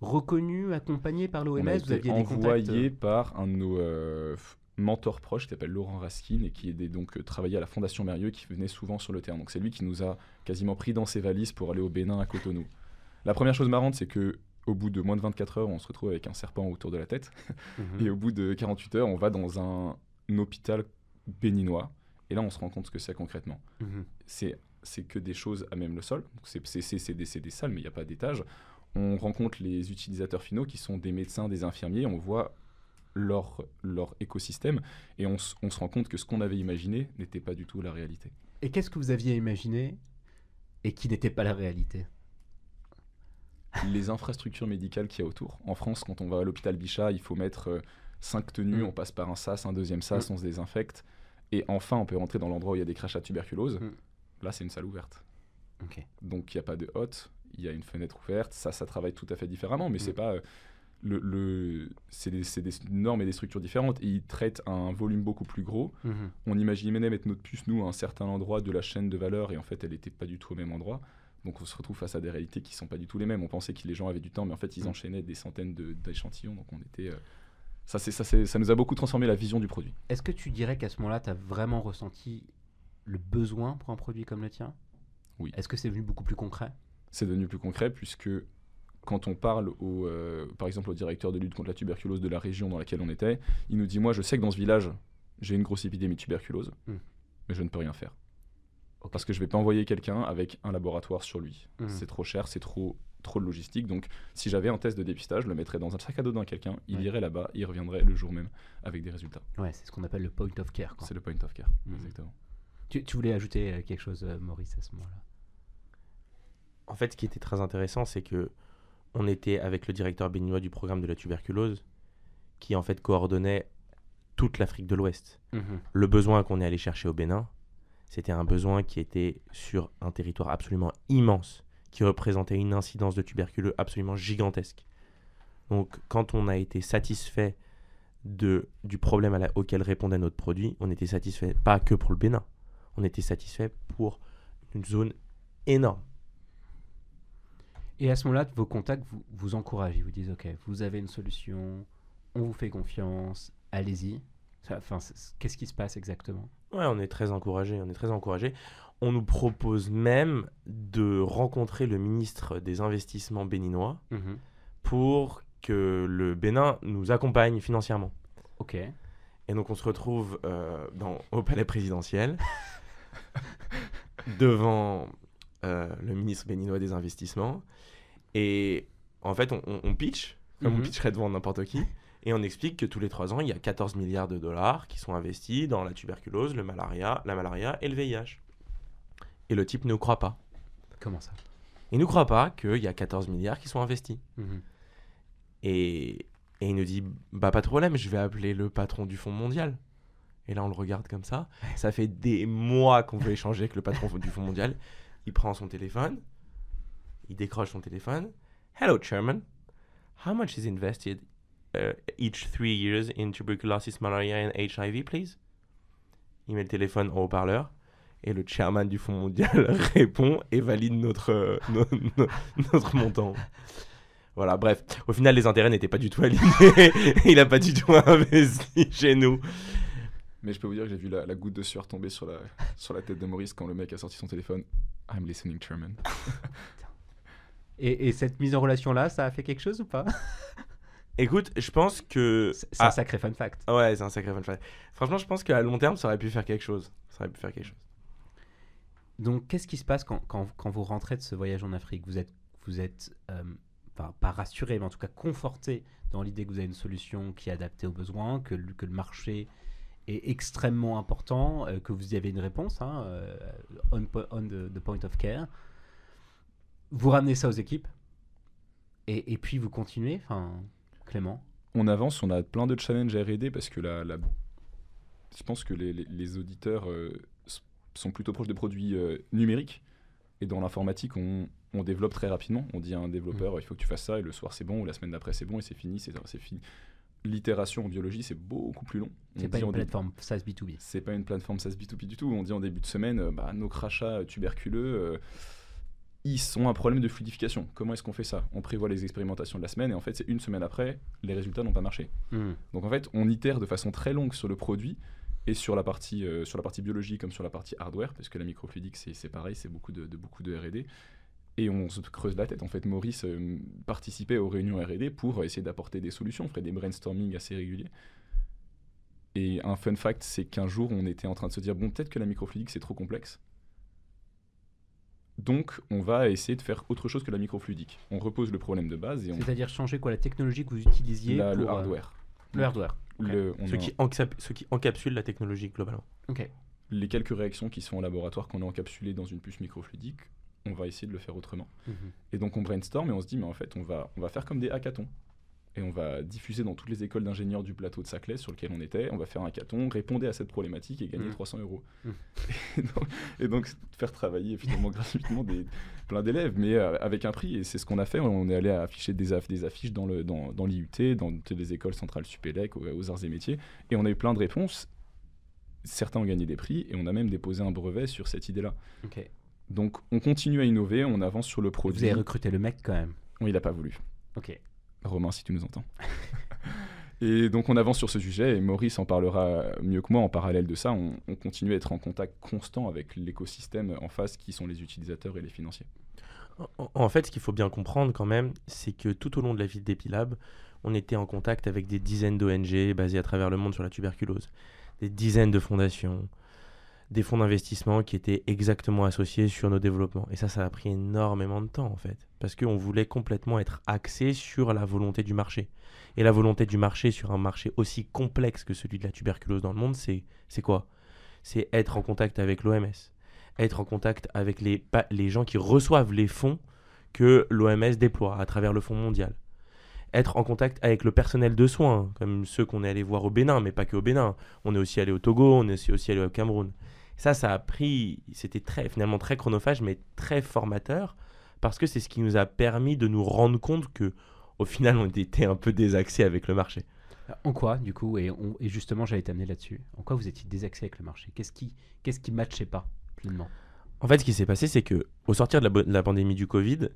reconnu, accompagné par l'OMS Vous été aviez des contacts envoyé euh, par un de nos euh, mentors proches qui s'appelle Laurent Raskin et qui est donc euh, travaillé à la Fondation Mérieux qui venait souvent sur le terrain. Donc c'est lui qui nous a quasiment pris dans ses valises pour aller au Bénin à Cotonou. La première chose marrante, c'est que au bout de moins de 24 heures, on se retrouve avec un serpent autour de la tête. mhm. Et au bout de 48 heures, on va dans un, hôpital béninois. Et là, on se rend compte ce que c'est concrètement. Mhm. C'est que des choses à même le sol. C'est c'est- c'est- c'est des, c'est des salles, mais il n'y a pas d'étage. On rencontre les utilisateurs finaux qui sont des médecins, des infirmiers. On voit leur, leur écosystème et on, se rend compte que ce qu'on avait imaginé n'était pas du tout la réalité. Et qu'est-ce que vous aviez imaginé et qui n'était pas la réalité? Les infrastructures médicales qu'il y a autour. En France, quand on va à l'hôpital Bichat, il faut mettre euh, cinq tenues, Mm. on passe par un sas, un deuxième sas, Mm. on se désinfecte. Et enfin, on peut rentrer dans l'endroit où il y a des crachats de tuberculose. Mm. Là, c'est une salle ouverte. Donc, il n'y a pas de hotte, il y a une fenêtre ouverte. Ça, ça travaille tout à fait différemment, mais Mm. c'est pas... euh, le, le- c'est des, des normes et des structures différentes. Et ils traitent un volume beaucoup plus gros. Mhm. On imaginait mettre notre puce, nous, à un certain endroit de la chaîne de valeur, et en fait, elle n'était pas du tout au même endroit. Donc, on se retrouve face à des réalités qui sont pas du tout les mêmes. On pensait que les gens avaient du temps, mais en fait, ils Mm. enchaînaient des centaines de- d'échantillons. Donc, on était. euh, Ça, ça, ça nous a beaucoup transformé la vision du produit. Est-ce que tu dirais qu'à ce moment-là, tu as vraiment ressenti le besoin pour un produit comme le tien? Oui. Est-ce que c'est devenu beaucoup plus concret? C'est devenu plus concret puisque quand on parle, au, euh, par exemple, au directeur de lutte contre la tuberculose de la région dans laquelle on était, il nous dit Moi, je sais que dans ce village, j'ai une grosse épidémie de tuberculose, Hmm. mais je ne peux rien faire. Parce que je ne vais pas envoyer quelqu'un avec un laboratoire sur lui. Hmm. C'est trop cher, c'est trop, trop de logistique. Donc, si j'avais un test de dépistage, je le mettrais dans un sac à dos d'un quelqu'un, il Ouais. irait là-bas, il reviendrait le jour même avec des résultats. Ouais, c'est ce qu'on appelle le point of care. C'est le point of care, Hmm. exactement. Tu, tu voulais ajouter euh, quelque chose, euh, Maurice, à ce moment-là? En fait, ce qui était très intéressant, c'est que on était avec le directeur béninois du programme de la tuberculose, qui en fait coordonnait toute l'Afrique de l'Ouest. Le besoin qu'on est allé chercher au Bénin, c'était un besoin qui était sur un territoire absolument immense, qui représentait une incidence de tuberculeux absolument gigantesque. Donc, quand on a été satisfait de, du problème à la- auquel répondait notre produit, on était satisfait pas que pour le Bénin, on était satisfait pour une zone énorme. Et à ce moment-là, vos contacts vous, vous encouragent. Ils vous disent Ok, vous avez une solution, on vous fait confiance, allez-y. Enfin, qu'est-ce qui se passe exactement? Ouais, on est très encouragé, on est très encouragé. On nous propose même de rencontrer le ministre des Investissements béninois pour que le Bénin nous accompagne financièrement. Ok. Et donc on se retrouve euh, dans, au palais présidentiel devant euh, le ministre béninois des Investissements. Et en fait, on, on- on pitch, comme on Mhm. pitcherait devant n'importe qui. Et on explique que tous les trois ans, il y a 14 milliards de dollars qui sont investis dans la tuberculose, le malaria, la malaria et le VIH. Et le type ne croit pas. Comment ça? Il ne croit pas qu'il y a 14 milliards qui sont investis. Mhm. Et, et il nous dit Bah, pas de problème, je vais appeler le patron du Fonds mondial. Et là, on le regarde comme ça. Ça fait des mois qu'on veut échanger avec le patron du Fonds mondial. Il prend son téléphone, il décroche son téléphone. Hello, Chairman. How much is invested uh, each three years in tuberculosis, malaria and HIV, please? Il met le téléphone en haut-parleur. Et le chairman du Fonds mondial répond et valide notre, euh, no- no- notre montant. Voilà, bref. Au final, les intérêts n'étaient pas du tout alignés. Il n'a pas du tout investi chez nous. Mais je peux vous dire que j'ai vu la, la goutte de sueur tomber sur la, sur la tête de Maurice quand le mec a sorti son téléphone. I'm listening, Chairman. Et, et cette mise en relation-là, ça a fait quelque chose ou pas Écoute, je pense que. C'est un Ah, sacré fun fact. ouais, c'est un sacré fun fact. Franchement, je pense qu'à long terme, ça aurait pu faire quelque chose. Ça aurait pu faire quelque chose. Donc, qu'est-ce qui se passe quand, quand, quand vous rentrez de ce voyage en Afrique? Vous êtes, vous êtes euh, enfin, pas rassuré, mais en tout cas conforté dans l'idée que vous avez une solution qui est adaptée aux besoins, que, le- que le marché est extrêmement important, euh, que vous y avez une réponse, hein, euh, on, po- on the, the point of care. Vous ramenez ça aux équipes et, et puis vous continuez, enfin, Clément? on avance, on a plein de challenges à R&D parce que la, la- je pense que les, les- les auditeurs euh, sont plutôt proches de produits euh, numériques et dans l'informatique on, on développe très rapidement. On dit à un développeur il faut que tu fasses ça et le soir c'est bon ou la semaine d'après c'est bon et c'est fini, c'est fini. L'itération en biologie c'est beaucoup plus long. On C'est pas une dé- plateforme SaaS B2B. c'est pas une plateforme SaaS B2B du tout. On dit en début de semaine, euh, bah, nos crachats tuberculeux, euh, ils sont un problème de fluidification. Comment est-ce qu'on fait ça? On prévoit les expérimentations de la semaine et en fait, c'est une semaine après, les résultats n'ont pas marché. Hmm. Donc en fait, on itère de façon très longue sur le produit et sur la partie, euh, sur la partie biologie comme sur la partie hardware, parce que la microfluidique, c'est c'est pareil, c'est beaucoup de, de beaucoup de R&D. Et on se creuse la tête. En fait, Maurice euh, participait aux réunions R&D pour essayer d'apporter des solutions, on ferait des brainstorming assez réguliers. Et un fun fact, c'est qu'un jour, on était en train de se dire, bon, peut-être que la microfluidique, c'est trop complexe. Donc, on va essayer de faire autre chose que la microfluidique. On repose le problème de base et on... C'est-à-dire changer quoi la technologie que vous utilisiez la- le euh, hardware. le hardware. Ok. Le- on Ce a- qui, ce qui encapsule la technologie globalement. Ok. les quelques réactions qui sont en laboratoire qu'on a encapsulées dans une puce microfluidique, on va essayer de le faire autrement. Mhm. Et donc on brainstorm et on se dit, mais en fait, on va, on va faire comme des hackathons. Et on va diffuser dans toutes les écoles d'ingénieurs du plateau de Saclay sur lequel on était. On va faire un hackathon, répondre à cette problématique et gagner Mhm. 300 euros. Mhm. Et, donc, et donc, faire travailler finalement gratuitement des, plein d'élèves, mais euh, avec un prix. Et c'est ce qu'on a fait. On est allé afficher des, aff- des affiches dans, le, dans, dans l'IUT, dans toutes les écoles centrales Supélec, aux, aux arts et métiers. Et on a eu plein de réponses. Certains ont gagné des prix et on a même déposé un brevet sur cette idée-là. Donc on continue à innover, on avance sur le produit. Vous avez recruté le mec quand même. Oui, il n'a pas voulu. Ok. Romain, si tu nous entends. et donc on avance sur ce sujet et Maurice en parlera mieux que moi en parallèle de ça. On, on continue à être en contact constant avec l'écosystème en face qui sont les utilisateurs et les financiers. En, fait, ce qu'il faut bien comprendre quand même, c'est que tout au long de la vie d'Epilab, on était en contact avec des dizaines d'ONG basées à travers le monde sur la tuberculose, des dizaines de fondations, des fonds d'investissement qui étaient exactement associés sur nos développements. Et ça, ça a pris énormément de temps en fait, parce qu'on voulait complètement être axé sur la volonté du marché. Et la volonté du marché sur un marché aussi complexe que celui de la tuberculose dans le monde, c'est quoi? C'est être en contact avec l'OMS, être en contact avec les, les gens qui reçoivent les fonds que l'OMS déploie à travers le Fonds mondial. Être en contact avec le personnel de soins, comme ceux qu'on est allé voir au Bénin, mais pas que au Bénin. On est aussi allé au Togo, on est aussi allé au Cameroun. Ça, ça a pris, c'était très, finalement très chronophage, mais très formateur, parce que c'est ce qui nous a permis de nous rendre compte que, au final, on était un peu désaxé avec le marché. En quoi, du coup, et, justement, j'allais t'amener là-dessus, en quoi vous étiez désaxé avec le marché? Qu'est-ce qui, qu'est-ce qui matchait pas pleinement En fait, ce qui s'est passé, c'est que au sortir de la, pandémie du Covid,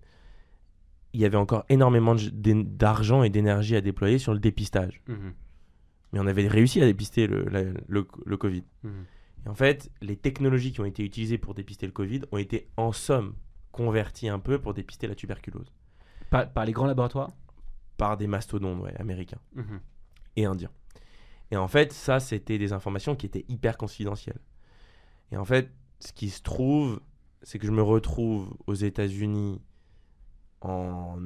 il y avait encore énormément d'argent et d'énergie à déployer sur le dépistage. Mmh mais on avait réussi à dépister le, le, Covid. Mmh en fait, les technologies qui ont été utilisées pour dépister le Covid ont été en somme converties un peu pour dépister la tuberculose. Par, les grands laboratoires? Par des mastodontes américains mhm. et indiens. Et en fait, ça, c'était des informations qui étaient hyper confidentielles. Et en fait, ce qui se trouve, c'est que je me retrouve aux États-Unis en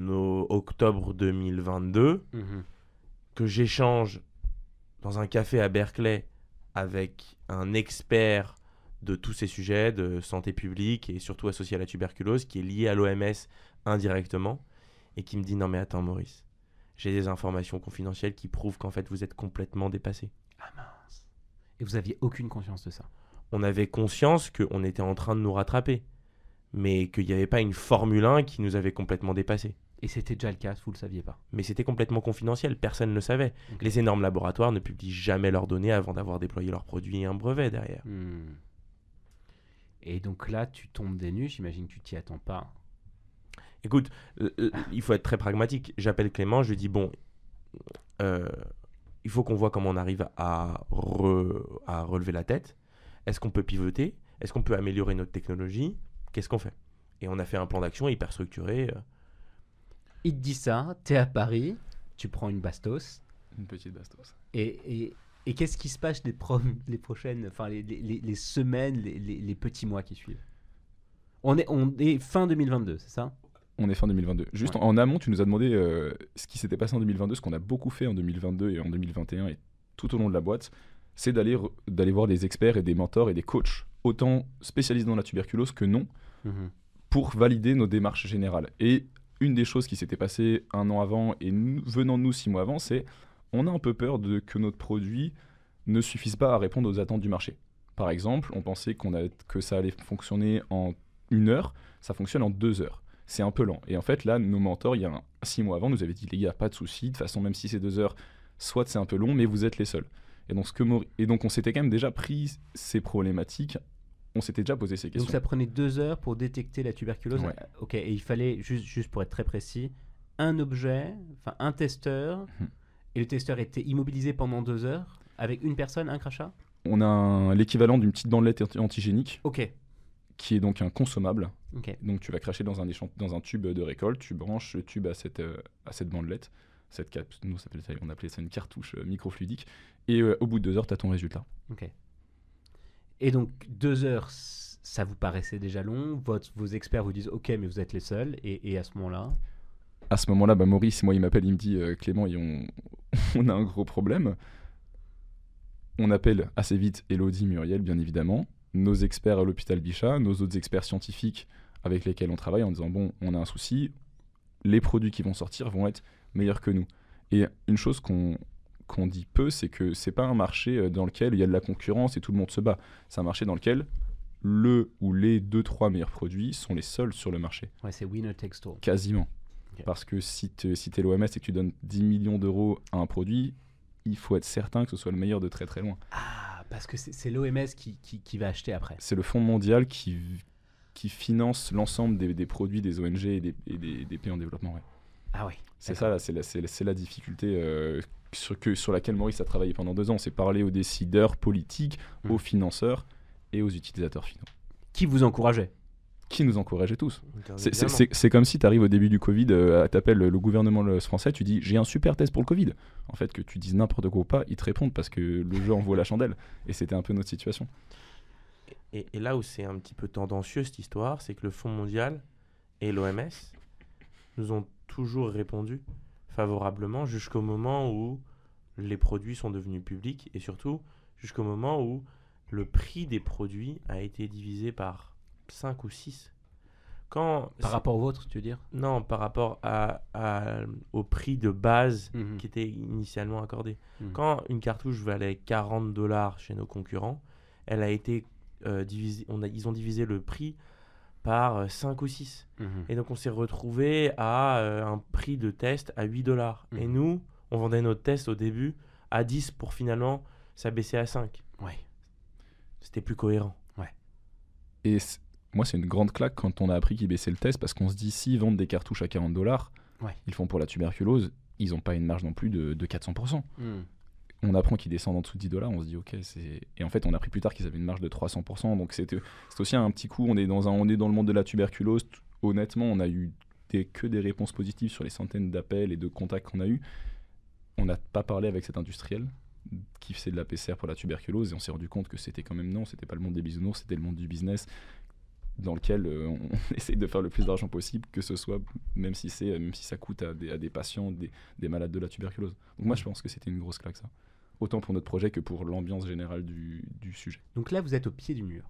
octobre 2022, mhm. que j'échange dans un café à Berkeley avec un expert de tous ces sujets de santé publique et surtout associé à la tuberculose qui est lié à l'OMS indirectement et qui me dit non mais attends Maurice, j'ai des informations confidentielles qui prouvent qu'en fait vous êtes complètement dépassé. Ah mince. Et vous aviez aucune conscience de ça? On avait conscience qu'on était en train de nous rattraper, mais qu'il n'y avait pas une Formule 1 qui nous avait complètement dépassé. Et c'était déjà le cas, vous ne le saviez pas. Mais c'était complètement confidentiel, personne ne le savait. Les énormes laboratoires ne publient jamais leurs données avant d'avoir déployé leurs produits et un brevet derrière. Hmm. Et donc là, tu tombes des nues, j'imagine que tu t'y attends pas. Écoute, il faut être très pragmatique. J'appelle Clément, je lui dis bon, euh, il faut qu'on voit comment on arrive à, à relever la tête. Est-ce qu'on peut pivoter? Est-ce qu'on peut améliorer notre technologie? Qu'est-ce qu'on fait? Et on a fait un plan d'action hyper structuré. Il te dit ça, tu es à Paris, tu prends une bastos. Une petite bastos. Et, et, qu'est-ce qui se passe les, les prochaines, enfin les, les, les semaines, les, petits mois qui suivent? On est, on est fin 2022, c'est ça? On est fin 2022. Juste en, amont, tu nous as demandé euh, ce qui s'était passé en 2022, ce qu'on a beaucoup fait en 2022 et en 2021 et tout au long de la boîte, c'est d'aller d'aller voir des experts et des mentors et des coachs, autant spécialisés dans la tuberculose que non, mhm. pour valider nos démarches générales. Et une des choses qui s'était passée un an avant et venant de nous six mois avant, c'est on a un peu peur de que notre produit ne suffise pas à répondre aux attentes du marché. Par exemple, on pensait que ça allait fonctionner en une heure, ça fonctionne en deux heures. C'est un peu lent. Et en fait, là, nos mentors, il y a six mois avant, nous avaient dit les gars, pas de souci, de toute façon, même si c'est deux heures, soit c'est un peu long, mais vous êtes les seuls. Et donc on s'était quand même déjà pris ces problématiques on s'était déjà posé ces questions. Donc ça prenait deux heures pour détecter la tuberculose. Ok, et il fallait, juste, juste pour être très précis, un objet, enfin un testeur, mhm. et le testeur était immobilisé pendant deux heures avec une personne, un crachat? On a l'équivalent d'une petite bandelette antigénique. Ok. Qui est donc un consommable. Donc tu vas cracher dans un, dans un tube de récolte, tu branches le tube à cette, euh, à cette bandelette. Cette nous, on appelait ça une cartouche euh, microfluidique. Et euh, au bout de deux heures, tu as ton résultat. Ok. Et donc, deux heures, ça vous paraissait déjà long. Vos experts vous disent OK, mais vous êtes les seuls. Et, à ce moment-là? À ce moment-là, bah, Maurice, moi, il m'appelle, il me dit euh, Clément, on a un gros problème. On appelle assez vite Elodie Muriel, bien évidemment, nos experts à l'hôpital Bichat, nos autres experts scientifiques avec lesquels on travaille en disant Bon, on a un souci, les produits qui vont sortir vont être meilleurs que nous. Et une chose qu'on qu'on dit peu, c'est que c'est pas un marché euh, dans lequel il y a de la concurrence et tout le monde se bat. C'est un marché dans lequel le ou les deux trois meilleurs produits sont les seuls sur le marché. Ouais, c'est winner takes all. Quasiment. Parce que si tu si es l'OMS et que tu donnes 10 millions d'euros à un produit, il faut être certain que ce soit le meilleur de très très loin. Ah, parce que c'est l'OMS qui, qui, va acheter après. C'est le Fonds mondial qui, qui finance l'ensemble des, des, produits des ONG et des, des, des pays en développement. Ouais. Ah oui. C'est ça, c'est la, la, difficulté euh, sur, que, sur laquelle Maurice a travaillé pendant deux ans. C'est parler aux décideurs politiques, mmh. aux financeurs et aux utilisateurs finaux. Qui vous encourageait? Qui nous encourageait tous. C'est comme si tu arrives au début du Covid, euh, tu appelles le gouvernement français, tu dis j'ai un super test pour le Covid. En fait, que tu dises n'importe quoi ou pas, ils te répondent parce que le jeu envoie la chandelle. Et c'était un peu notre situation. Et, là où c'est un petit peu tendancieux cette histoire, c'est que le Fonds mondial et l'OMS nous ont toujours répondu favorablement jusqu'au moment où les produits sont devenus publics et surtout jusqu'au moment où le prix des produits a été divisé par 5 ou 6. Quand par rapport au vôtre, tu veux dire? Non, par rapport à, au prix de base mhm. qui était initialement accordé. Mhm. Quand une cartouche valait 40 dollars chez nos concurrents, elle a été euh, divisée, on a, ils ont divisé le prix par 5 ou 6. Mhm. Et donc on s'est retrouvé à euh, un prix de test à 8 dollars. Et nous, on vendait notre test au début à 10 pour finalement s'abaisser à 5. Ouais. C'était plus cohérent. Ouais. Et moi, c'est une grande claque quand on a appris qu'ils baissaient le test parce qu'on se dit, s'ils vendent des cartouches à 40 dollars, ils font pour la tuberculose, ils n'ont pas une marge non plus de, 400%. Hmm. On apprend qu'ils descendent en dessous de 10 dollars, on se dit, ok, c'est. Et en fait, on a appris plus tard qu'ils avaient une marge de 300%. Donc, c'était aussi un petit coup. On est, dans un, on est dans le monde de la tuberculose. Honnêtement, on a eu que des réponses positives sur les centaines d'appels et de contacts qu'on a eu. On n'a pas parlé avec cet industriel qui faisait de la PCR pour la tuberculose et on s'est rendu compte que c'était quand même non, c'était pas le monde des bisounours, c'était le monde du business dans lequel euh, on essaye de faire le plus d'argent possible, que ce soit, même si, c'est, même si ça coûte à des, patients, des, malades de la tuberculose. Donc moi, je pense que c'était une grosse claque, ça. Autant pour notre projet que pour l'ambiance générale du, sujet. Donc là, vous êtes au pied du mur.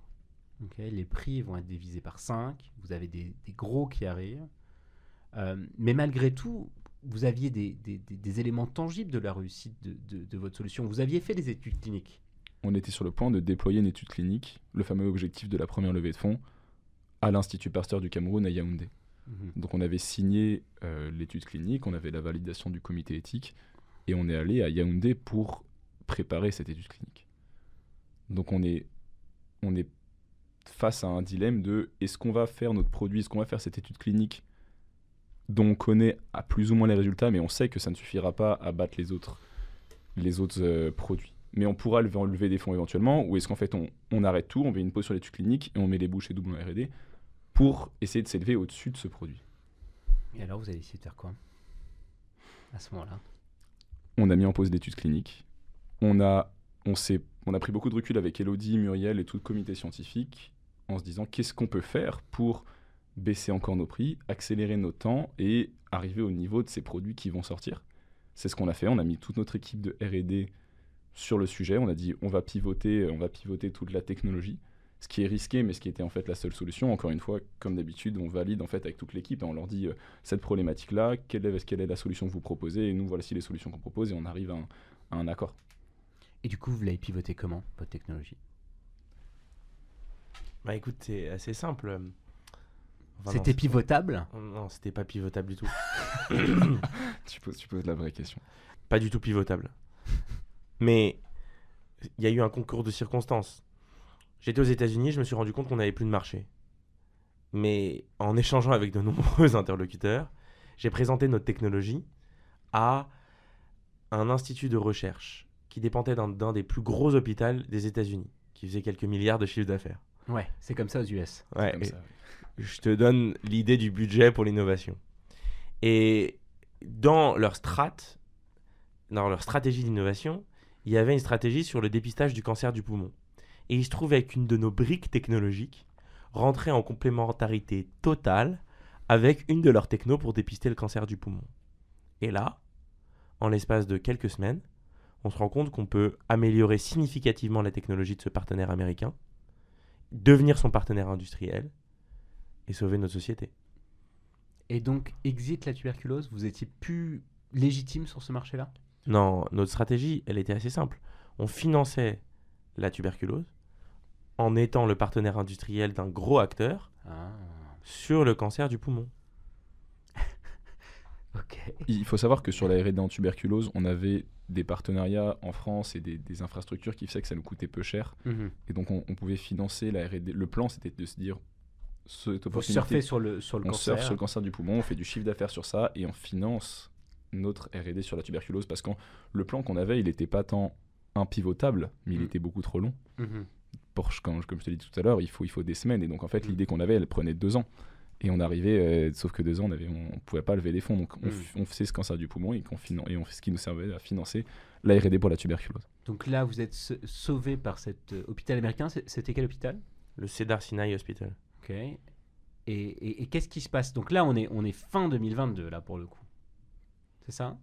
les prix vont être divisés par 5, vous avez des, gros qui arrivent. Euh, mais malgré tout, vous aviez des, éléments tangibles de la réussite de, votre solution. Vous aviez fait des études cliniques. On était sur le point de déployer une étude clinique, le fameux objectif de la première levée de fonds, à l'Institut Pasteur du Cameroun à Yaoundé. Mhm. Donc on avait signé euh, l'étude clinique, on avait la validation du comité éthique, et on est allé à Yaoundé pour préparer cette étude clinique. Donc on est, on est face à un dilemme de est-ce qu'on va faire notre produit, est-ce qu'on va faire cette étude clinique dont on connaît à plus ou moins les résultats, mais on sait que ça ne suffira pas à battre les autres, les autres euh, produits. Mais on pourra lever, des fonds éventuellement, ou est-ce qu'en fait on, on, arrête tout, on met une pause sur l'étude clinique et on met les bouches et double en R&D pour essayer de s'élever au-dessus de ce produit. Et alors, vous allez essayer de faire quoi à ce moment-là? On a mis en pause l'étude clinique. On a, on, on a pris beaucoup de recul avec Elodie, Muriel et tout le comité scientifique en se disant qu'est-ce qu'on peut faire pour baisser encore nos prix, accélérer nos temps et arriver au niveau de ces produits qui vont sortir. C'est ce qu'on a fait. On a mis toute notre équipe de R&D sur le sujet. On a dit on va pivoter, on va pivoter toute la technologie ce qui est risqué, mais ce qui était en fait la seule solution. Encore une fois, comme d'habitude, on valide en fait avec toute l'équipe et on leur dit euh, cette problématique-là, quelle est, quelle est la solution que vous proposez, et nous voici les solutions qu'on propose, et on arrive à un, accord. Et du coup, vous l'avez pivoté comment, votre technologie? Bah écoute, c'est assez simple. c'était pivotable? Non, c'était pas pivotable du tout. tu, poses, tu poses la vraie question. Pas du tout pivotable. Mais il y a eu un concours de circonstances. J'étais aux États-Unis, je me suis rendu compte qu'on n'avait plus de marché. Mais en échangeant avec de nombreux interlocuteurs, j'ai présenté notre technologie à un institut de recherche qui dépendait d'un des plus gros hôpitaux des États-Unis, qui faisait quelques milliards de chiffres d'affaires. Ouais, c'est comme ça aux US. Ouais, je te donne l'idée du budget pour l'innovation. Et dans leur strat, dans leur stratégie d'innovation, il y avait une stratégie sur le dépistage du cancer du poumon. Et il se trouvait qu'une de nos briques technologiques rentrait en complémentarité totale avec une de leurs technos pour dépister le cancer du poumon. Et là, en l'espace de quelques semaines, on se rend compte qu'on peut améliorer significativement la technologie de ce partenaire américain, devenir son partenaire industriel et sauver notre société. Et donc, exit la tuberculose, vous étiez plus légitime sur ce marché-là? Non, notre stratégie, elle était assez simple. On finançait la tuberculose en étant le partenaire industriel d'un gros acteur ah. sur le cancer du poumon. Il faut savoir que sur la R&D en tuberculose, on avait des partenariats en France et des, infrastructures qui faisaient que ça nous coûtait peu cher. Mhm. Et donc on, pouvait financer la R&D. Le plan, c'était de se dire, cette opportunité, sur le, sur le on cancer. surfe sur le cancer du poumon, on fait du chiffre d'affaires sur ça et on finance notre R&D sur la tuberculose parce que le plan qu'on avait, il n'était pas tant impivotable, mais il mm. était beaucoup trop long. Mhm. Porsche, comme je te l'ai dit tout à l'heure, il faut, il faut des semaines. Et donc, en fait, Mm. l'idée qu'on avait, elle prenait deux ans. Et on arrivait, euh, sauf que deux ans, on avait, on, pouvait pas lever des fonds. Donc, on, Mm. on faisait ce cancer du poumon et, et on fait ce qui nous servait à financer la R&D pour la tuberculose. Donc là, vous êtes sa- sauvé par cet euh, hôpital américain. C'était quel hôpital? Le Cedar Sinai Hospital. Ok. Et, et- et qu'est-ce qui se passe? Donc là, on est, on est fin 2022, là, pour le coup. C'est ça?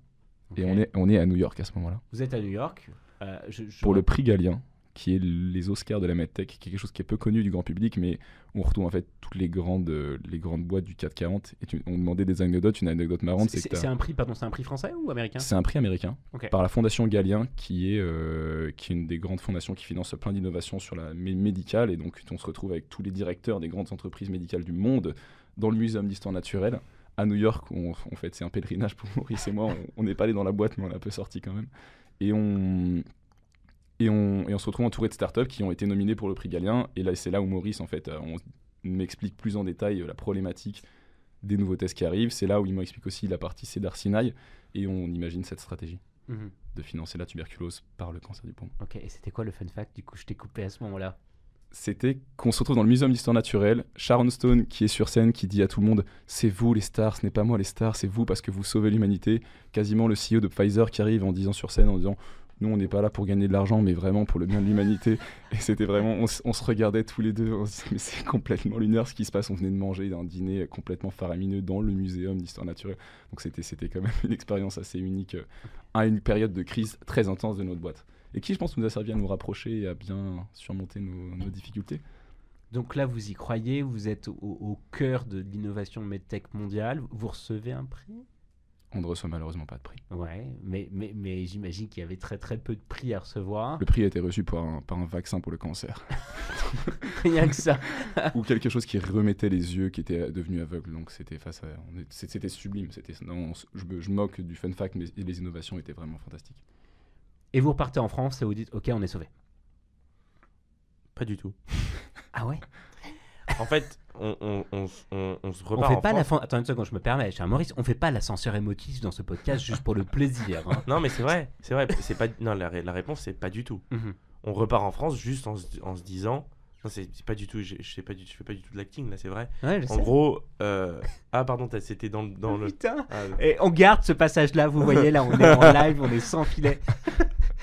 Et on est, on est à New York à ce moment-là. Vous êtes à New York. euh, je- je- Pour le prix Galien, qui est les Oscars de la medtech, qui est quelque chose qui est peu connu du grand public, mais on retrouve en fait toutes les grandes, euh, les grandes boîtes du 440. Et tu- on demandait des anecdotes. Une anecdote marrante, c'est un prix, pardon, c'est un prix français ou américain? C'est un prix américain par la Fondation Galien, qui est, euh, qui est une des grandes fondations qui finance plein d'innovations sur la mé- médicale. Et donc, on se retrouve avec tous les directeurs des grandes entreprises médicales du monde dans le Muséum d'histoire naturelle. À New York, où on, en fait, c'est un pèlerinage pour Maurice et moi. On- On n'est pas allé dans la boîte, mais on est un peu sorti quand même. Et on, et on, et on se retrouve entouré de startups qui ont été nominées pour le prix Galien. Et là, c'est là où Maurice, en fait, euh, on m'explique plus en détail euh, la problématique des nouveaux tests qui arrivent. C'est là où il m'explique aussi la partie Cedar Sinai. Et on imagine cette stratégie Mhm. de financer la tuberculose par le cancer du poumon. Ok, et c'était quoi le fun fact Du coup, je t'ai coupé à ce moment-là? C'était qu'on se retrouve dans le Muséum d'histoire naturelle, Sharon Stone qui est sur scène, qui dit à tout le monde C'est vous les stars, ce n'est pas moi les stars, c'est vous parce que vous sauvez l'humanité. Quasiment le CEO de Pfizer qui arrive en disant sur scène en disant Nous on n'est pas là pour gagner de l'argent, mais vraiment pour le bien de l'humanité. Et c'était vraiment, on, se regardait tous les deux, Mais c'est complètement lunaire ce qui se passe. On venait de manger un dîner complètement faramineux dans le Muséum d'histoire naturelle. Donc c'était c'était quand même une expérience assez unique euh, à une période de crise très intense de notre boîte et qui, je pense, nous a servi à nous rapprocher et à bien surmonter nos, difficultés. Donc là, vous y croyez, vous êtes au cœur de l'innovation medtech mondiale, vous recevez un prix? On ne reçoit malheureusement pas de prix. Ouais, mais, mais, mais j'imagine qu'il y avait très très peu de prix à recevoir. Le prix a été reçu par un, par un vaccin pour le cancer, Rien que ça. ou quelque chose qui remettait les yeux qui étaient devenus aveugles. Donc c'était face à, c'était sublime. C'était, je, me- je moque du fun fact, mais les innovations étaient vraiment fantastiques. Et vous repartez en France et vous dites, ok, on est sauvé. Pas du tout. Ah ouais? En fait, on, on, on, on- on se On repart fait en pas la Attends une seconde, je me permets, cher Maurice, on fait pas l'ascenseur émotif dans ce podcast juste pour le plaisir. hein. Non, mais c'est vrai, c'est vrai. C'est pas. Non, la, ré- la réponse c'est pas du tout. Mhm. On repart en France juste en, se- en se disant. Non, c'est pas du tout. Je sais pas du, je fais pas du tout de l'acting là, c'est vrai. Ouais, je En sais. gros, euh, ah pardon, c'était dans, le- dans Oh, le. Putain. Ah, Et on garde ce passage-là, vous voyez là, on est en live, on est sans filet.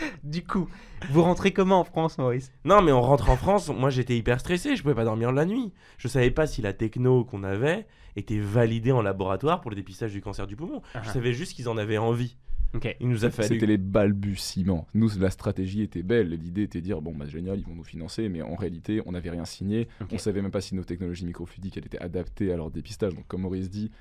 du coup, vous rentrez comment en France, Maurice? Non, mais on rentre en France. Moi, j'étais hyper stressé. Je pouvais pas dormir la nuit. Je savais pas si la techno qu'on avait était validée en laboratoire pour le dépistage du cancer du poumon. Ah. Je savais juste qu'ils en avaient envie. Ok. Il nous a fallu. C'était les balbutiements. Nous, la stratégie était belle. L'idée était de dire bon, bah, génial, ils vont nous financer, mais en réalité, on n'avait rien signé. Ok. On savait même pas si nos technologies microfluidiques elles étaient adaptées à leur dépistage. Donc, comme Maurice dit,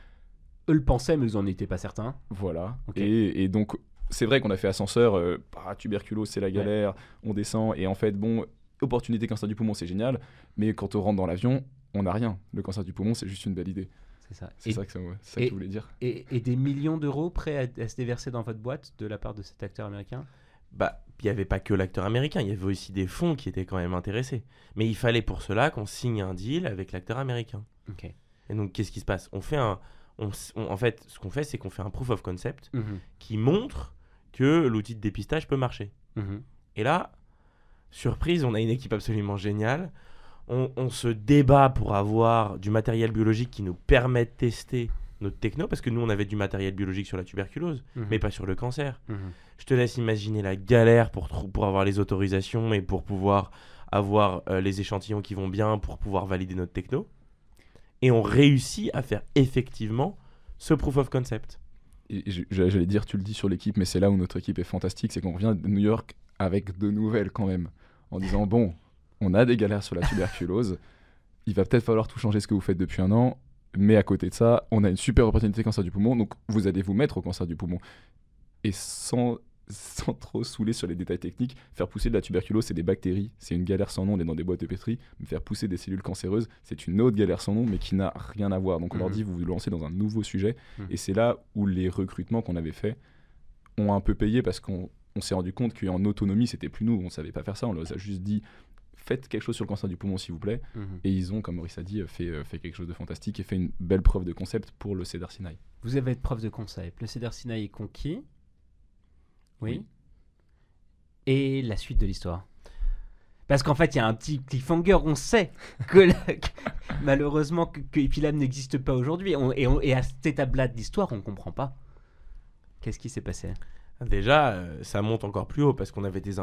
Eux le pensaient, mais vous en étiez pas certains. Voilà. Et donc, c'est vrai qu'on a fait ascenseur, euh, ah, tuberculose, c'est la galère, on descend, et en fait, bon, opportunité cancer du poumon, c'est génial, mais quand on rentre dans l'avion, on n'a rien. Le cancer du poumon, c'est juste une belle idée. C'est ça. C'est ça que, ça, ouais, c'est ça et- que je voulais dire. et- et des millions d'euros prêts à, à se déverser dans votre boîte de la part de cet acteur américain? Bah, il n'y avait pas que l'acteur américain, il y avait aussi des fonds qui étaient quand même intéressés. Mais il fallait pour cela qu'on signe un deal avec l'acteur américain. Ok. Et donc, qu'est-ce qui se passe? On fait un. On en fait, ce qu'on fait, c'est qu'on fait un proof of concept Mhm. qui montre que l'outil de dépistage peut marcher. Mhm. Et là, surprise, on a une équipe absolument géniale. On, on se débat pour avoir du matériel biologique qui nous permet de tester notre techno, parce que nous, on avait du matériel biologique sur la tuberculose, Mhm. mais pas sur le cancer. Je te laisse imaginer la galère pour, pour avoir les autorisations et pour pouvoir avoir euh, les échantillons qui vont bien pour pouvoir valider notre techno. Et on réussit à faire effectivement ce proof of concept. J'allais dire, tu le dis sur l'équipe, mais c'est là où notre équipe est fantastique, c'est qu'on revient de New York avec de nouvelles quand même, en disant, bon, on a des galères sur la tuberculose, il va peut-être falloir tout changer ce que vous faites depuis un an, mais à côté de ça, on a une super opportunité cancer du poumon, donc vous allez vous mettre au cancer du poumon. Et sans, sans trop saouler sur les détails techniques, faire pousser de la tuberculose, c'est des bactéries, c'est une galère sans nom, on est dans des boîtes de pétri, mais faire pousser des cellules cancéreuses, c'est une autre galère sans nom, mais qui n'a rien à voir. Donc on leur Mhm. dit, vous vous lancez dans un nouveau sujet, Mhm. et c'est là où les recrutements qu'on avait faits ont un peu payé, parce qu'on on s'est rendu compte qu'en autonomie, c'était plus nous, on savait pas faire ça, on leur a juste dit, faites quelque chose sur le cancer du poumon, s'il vous plaît. Mhm. Et ils ont, comme Maurice a dit, fait, euh, fait quelque chose de fantastique et fait une belle preuve de concept pour le Cedar Sinai. Vous avez être preuve de concept. Le Cedar Sinai est conquis. Oui. Et la suite de l'histoire. Parce qu'en fait, il y a un petit cliffhanger. On sait que, malheureusement que, que Epilab n'existe pas aujourd'hui. Et, et, à cette étape-là de l'histoire, on ne comprend pas. Qu'est-ce qui s'est passé? Déjà, euh, ça monte encore plus haut parce qu'on avait des,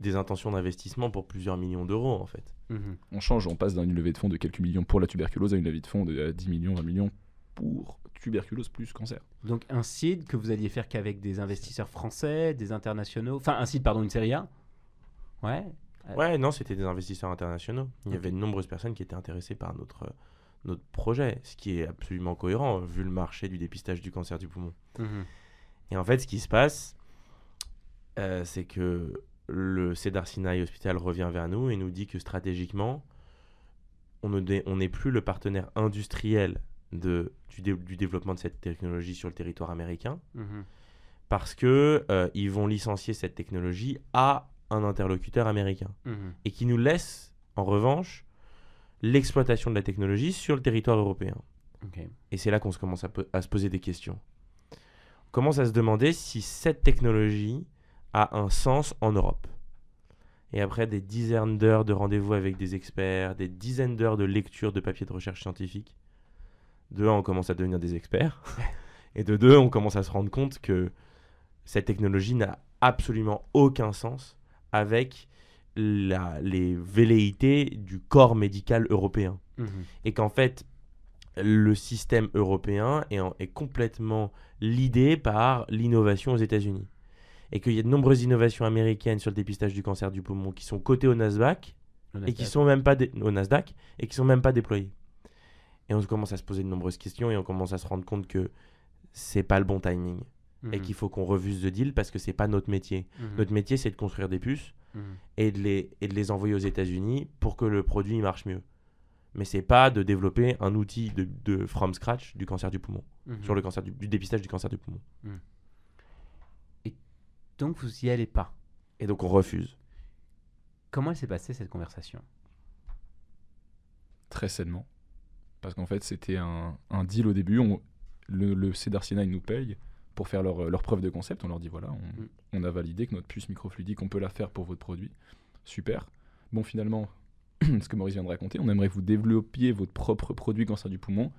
des intentions d'investissement pour plusieurs millions d'euros en fait. Mhm. On change, on passe d'une levée de fonds de quelques millions pour la tuberculose à une levée de fonds de 10 millions, 20 millions pour tuberculose plus cancer. Donc un site que vous alliez faire qu'avec des investisseurs français, des internationaux, enfin un site pardon, une série A? Ouais. Ouais, non, c'était des investisseurs internationaux. Il y avait de nombreuses personnes qui étaient intéressées par notre, notre projet, ce qui est absolument cohérent vu le marché du dépistage du cancer du poumon. Mhm. Et en fait, ce qui se passe, euh, c'est que le Cedar Sinai Hospital revient vers nous et nous dit que stratégiquement, on n'est plus le partenaire industriel de, du, développement de cette technologie sur le territoire américain, mhm. parce que euh, ils vont licencier cette technologie à un interlocuteur américain, mhm. et qui nous laisse, en revanche, l'exploitation de la technologie sur le territoire européen. Et c'est là qu'on commence à, se poser des questions. On commence à se demander si cette technologie a un sens en Europe. Et après des dizaines d'heures de rendez-vous avec des experts, des dizaines d'heures de lecture de papiers de recherche scientifique, de un, on commence à devenir des experts. et de deux, on commence à se rendre compte que cette technologie n'a absolument aucun sens avec la, les velléités du corps médical européen. Mhm. Et qu'en fait, le système européen est, est complètement lidé par l'innovation aux États-Unis. Et qu'il y a de nombreuses innovations américaines sur le dépistage du cancer du poumon qui sont cotées au Nasdaq, et qui sont même pas au Nasdaq et qui sont même pas déployées. Et on commence à se poser de nombreuses questions et on commence à se rendre compte que c'est pas le bon timing. Et mhm. qu'il faut qu'on refuse le deal parce que c'est pas notre métier. Mhm. Notre métier, c'est de construire des puces mhm. et, de les, et de les envoyer aux États-Unis pour que le produit marche mieux. Mais c'est pas de développer un outil de, de, from scratch du cancer du poumon, sur le cancer du, dépistage du cancer du poumon. Et donc vous y allez pas. Et donc on refuse. Comment s'est passée cette conversation? Très sainement. Parce qu'en fait, c'était un, deal au début. On, le, le Cedar Sinai nous paye pour faire leur, leur, preuve de concept. On leur dit voilà, on, mm. a validé que notre puce microfluidique, on peut la faire pour votre produit. Super. Bon, finalement, ce que Maurice vient de raconter, on aimerait que vous développiez votre propre produit cancer du poumon.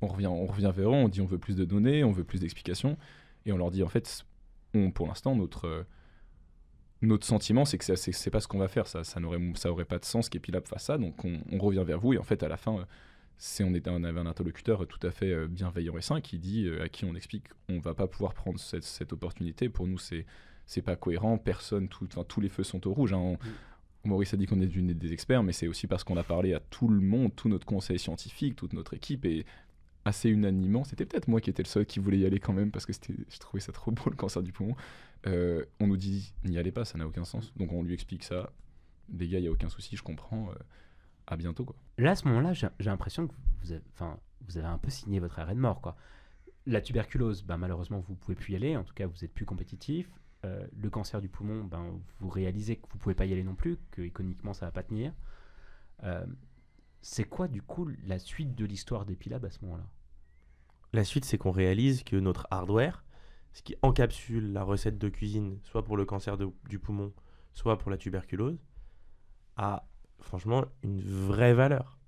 On revient, on revient vers eux, on dit on veut plus de données, on veut plus d'explications. Et on leur dit en fait, on, pour l'instant, notre, notre sentiment, c'est que c'est pas ce qu'on va faire. Ça, ça n'aurait ça aurait pas de sens qu'Epilab fasse ça. Donc on, revient vers vous et en fait à la fin, c'est on, était, on avait un interlocuteur tout à fait euh, bienveillant et sain qui dit euh, à qui on explique on va pas pouvoir prendre cette, cette opportunité. Pour nous, c'est c'est pas cohérent. Personne, tout, tous les feux sont au rouge. Hein. Mm. Maurice a dit qu'on est des experts, mais c'est aussi parce qu'on a parlé à tout le monde, tout notre conseil scientifique, toute notre équipe, et assez unanimement, c'était peut-être moi qui étais le seul qui voulait y aller quand même parce que je trouvais ça trop beau le cancer du poumon. Euh, on nous dit n'y allez pas, ça n'a aucun sens. Donc on lui explique ça. Les gars, il y a aucun souci, je comprends. Euh, à bientôt quoi. Là à ce moment-là, j'ai l'impression que vous avez, vous avez un peu signé votre arrêt de mort quoi. La tuberculose, ben, malheureusement vous pouvez plus y aller. En tout cas, vous êtes plus compétitif. Euh, le cancer du poumon, ben, vous réalisez que vous pouvez pas y aller non plus, que économiquement ça va pas tenir. C'est quoi du coup la suite de l'histoire d'Epilab à ce moment-là? La suite, c'est qu'on réalise que notre hardware, ce qui encapsule la recette de cuisine, soit pour le cancer du poumon, soit pour la tuberculose, a franchement une vraie valeur.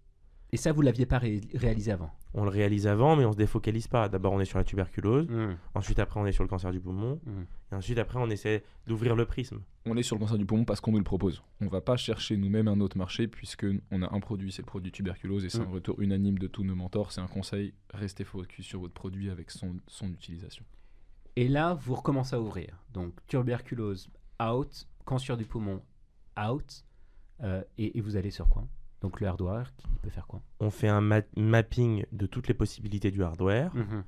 Et ça, vous l'aviez pas réalisé avant? On le réalise avant, mais on se défocalise pas. D'abord, on est sur la tuberculose. Mmh. Ensuite, après, on est sur le cancer du poumon. Mmh. Et ensuite, après, on essaie d'ouvrir le prisme. On est sur le cancer du poumon parce qu'on nous le propose. On va pas chercher nous-mêmes un autre marché puisque on a un produit, c'est le produit tuberculose et c'est mmh. un retour unanime de tous nos mentors. C'est un conseil restez focus sur votre produit avec son, son utilisation. Et là, vous recommencez à ouvrir. Donc, tuberculose out, cancer du poumon out. Euh, et, vous allez sur quoi? Donc, le hardware, qui peut faire quoi? On fait un mapping de toutes les possibilités du hardware. Mhm.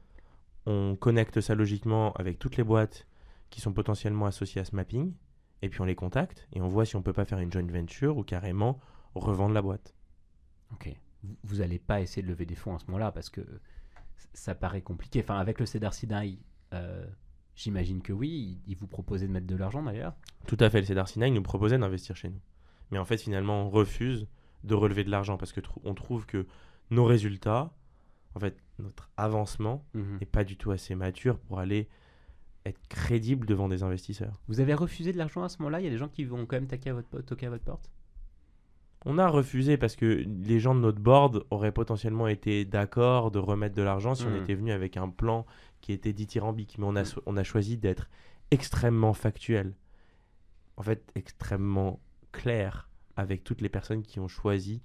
On connecte ça logiquement avec toutes les boîtes qui sont potentiellement associées à ce mapping. Et puis, on les contacte et on voit si on peut pas faire une joint venture ou carrément revendre la boîte. Ok. Vous n'allez pas essayer de lever des fonds à ce moment-là parce que ça paraît compliqué. Enfin, avec le Cedar Sinai, euh, j'imagine que oui. Il vous proposait de mettre de l'argent d'ailleurs Tout à fait. Le Cedar Sinai nous proposait d'investir chez nous. Mais en fait, finalement, on refuse de relever de l'argent parce que on trouve que nos résultats, en fait, notre avancement mhm. n'est pas du tout assez mature pour aller être crédible devant des investisseurs. Vous avez refusé de l'argent à ce moment-là? Il y a des gens qui vont quand même toquer à votre, toquer à votre porte? On a refusé parce que les gens de notre board auraient potentiellement été d'accord de remettre de l'argent si on Mhm. était venu avec un plan qui était dithyrambique. Mais on a, Mhm. so- on a choisi d'être extrêmement factuel. En fait, extrêmement clair avec toutes les personnes qui ont choisi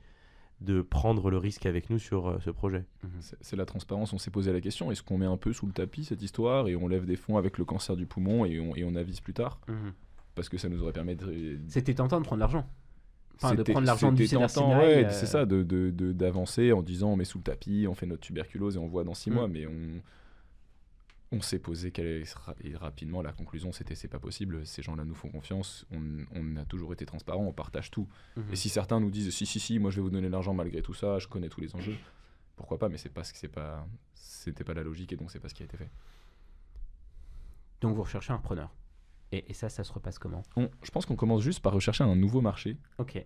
de prendre le risque avec nous sur euh, ce projet. C'est c'est la transparence. On s'est posé la question est-ce qu'on met un peu sous le tapis cette histoire et on lève des fonds avec le cancer du poumon et on, et on avise plus tard Parce que ça nous aurait permis de. C'était tentant de prendre l'argent. Enfin, de prendre l'argent du c'était tentant, ouais, euh, c'est ça, de- de- de- d'avancer en disant on met sous le tapis, on fait notre tuberculose et on voit dans six Mm. mois, mais on, on s'est posé quelle et rapidement la conclusion c'était c'est pas possible, ces gens-là nous font confiance, on, on a toujours été transparent, on partage tout. Mhm. Et si certains nous disent si si si, moi je vais vous donner l'argent malgré tout ça, je connais tous les enjeux, pourquoi pas, mais c'est pas ce c'est pas c'était pas la logique et donc c'est pas ce qui a été fait. Donc vous recherchez un preneur. Et, et ça, ça se repasse comment? On- je pense qu'on commence juste par rechercher un nouveau marché Ok.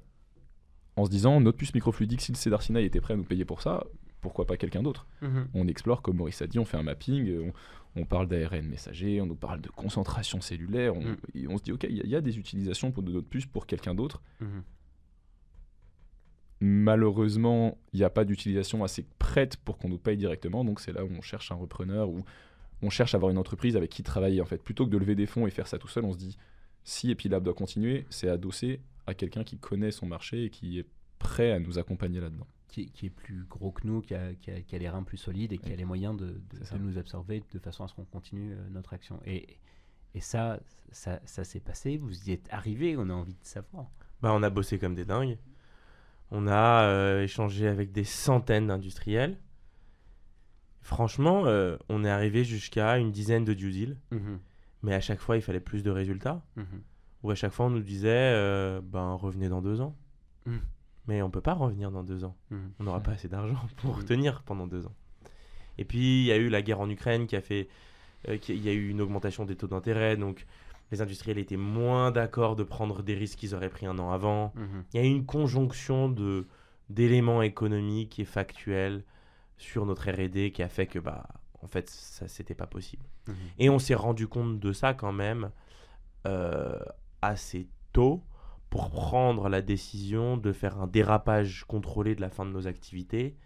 en se disant notre puce microfluidique, si le Cedar Sinai était prêt à nous payer pour ça, pourquoi pas quelqu'un d'autre Mhm. on explore, comme Maurice a dit, on fait un mapping, euh, on, on parle d'ARN messager, on nous parle de concentration cellulaire, on, Mm. et on se dit, ok, il y, a- il y a des utilisations pour de notre puce pour quelqu'un d'autre. Mhm. Malheureusement, il n'y a pas d'utilisation assez prête pour qu'on nous paye directement, donc c'est là où on cherche un repreneur, ou on cherche à avoir une entreprise avec qui travailler. En fait, plutôt que de lever des fonds et faire ça tout seul, on se dit, si Epilab doit continuer, c'est adossé à quelqu'un qui connaît son marché et qui est prêt à nous accompagner là-dedans. Qui, qui est plus gros que nous, qui a, qui a- qui a les reins plus solides et qui a les moyens de, nous absorber de façon à ce qu'on continue euh, notre action. Et, et ça, ça, ça s'est passé, vous y êtes arrivé, on a envie de savoir. Bah, on a bossé comme des dingues. On a euh, échangé avec des centaines d'industriels. Franchement, euh, on est arrivé jusqu'à une dizaine de due deals, Mhm. mais à chaque fois, il fallait plus de résultats. Mhm. Ou à chaque fois, on nous disait, euh, ben, revenez dans deux ans. Mhm. Mais on peut pas revenir dans deux ans. Mhm. On n'aura pas assez d'argent pour Mhm. tenir pendant deux ans. Et puis, il y a eu la guerre en Ukraine qui a fait. euh, qui- il y a eu une augmentation des taux d'intérêt, donc les industriels étaient moins d'accord de prendre des risques qu'ils auraient pris un an avant. Mhm. Il y a eu une conjonction de d'éléments économiques et factuels sur notre R&D qui a fait que bah en fait ça c'était pas possible. Et on s'est rendu compte de ça quand même euh, assez tôt pour prendre la décision de faire un dérapage contrôlé de la fin de nos activités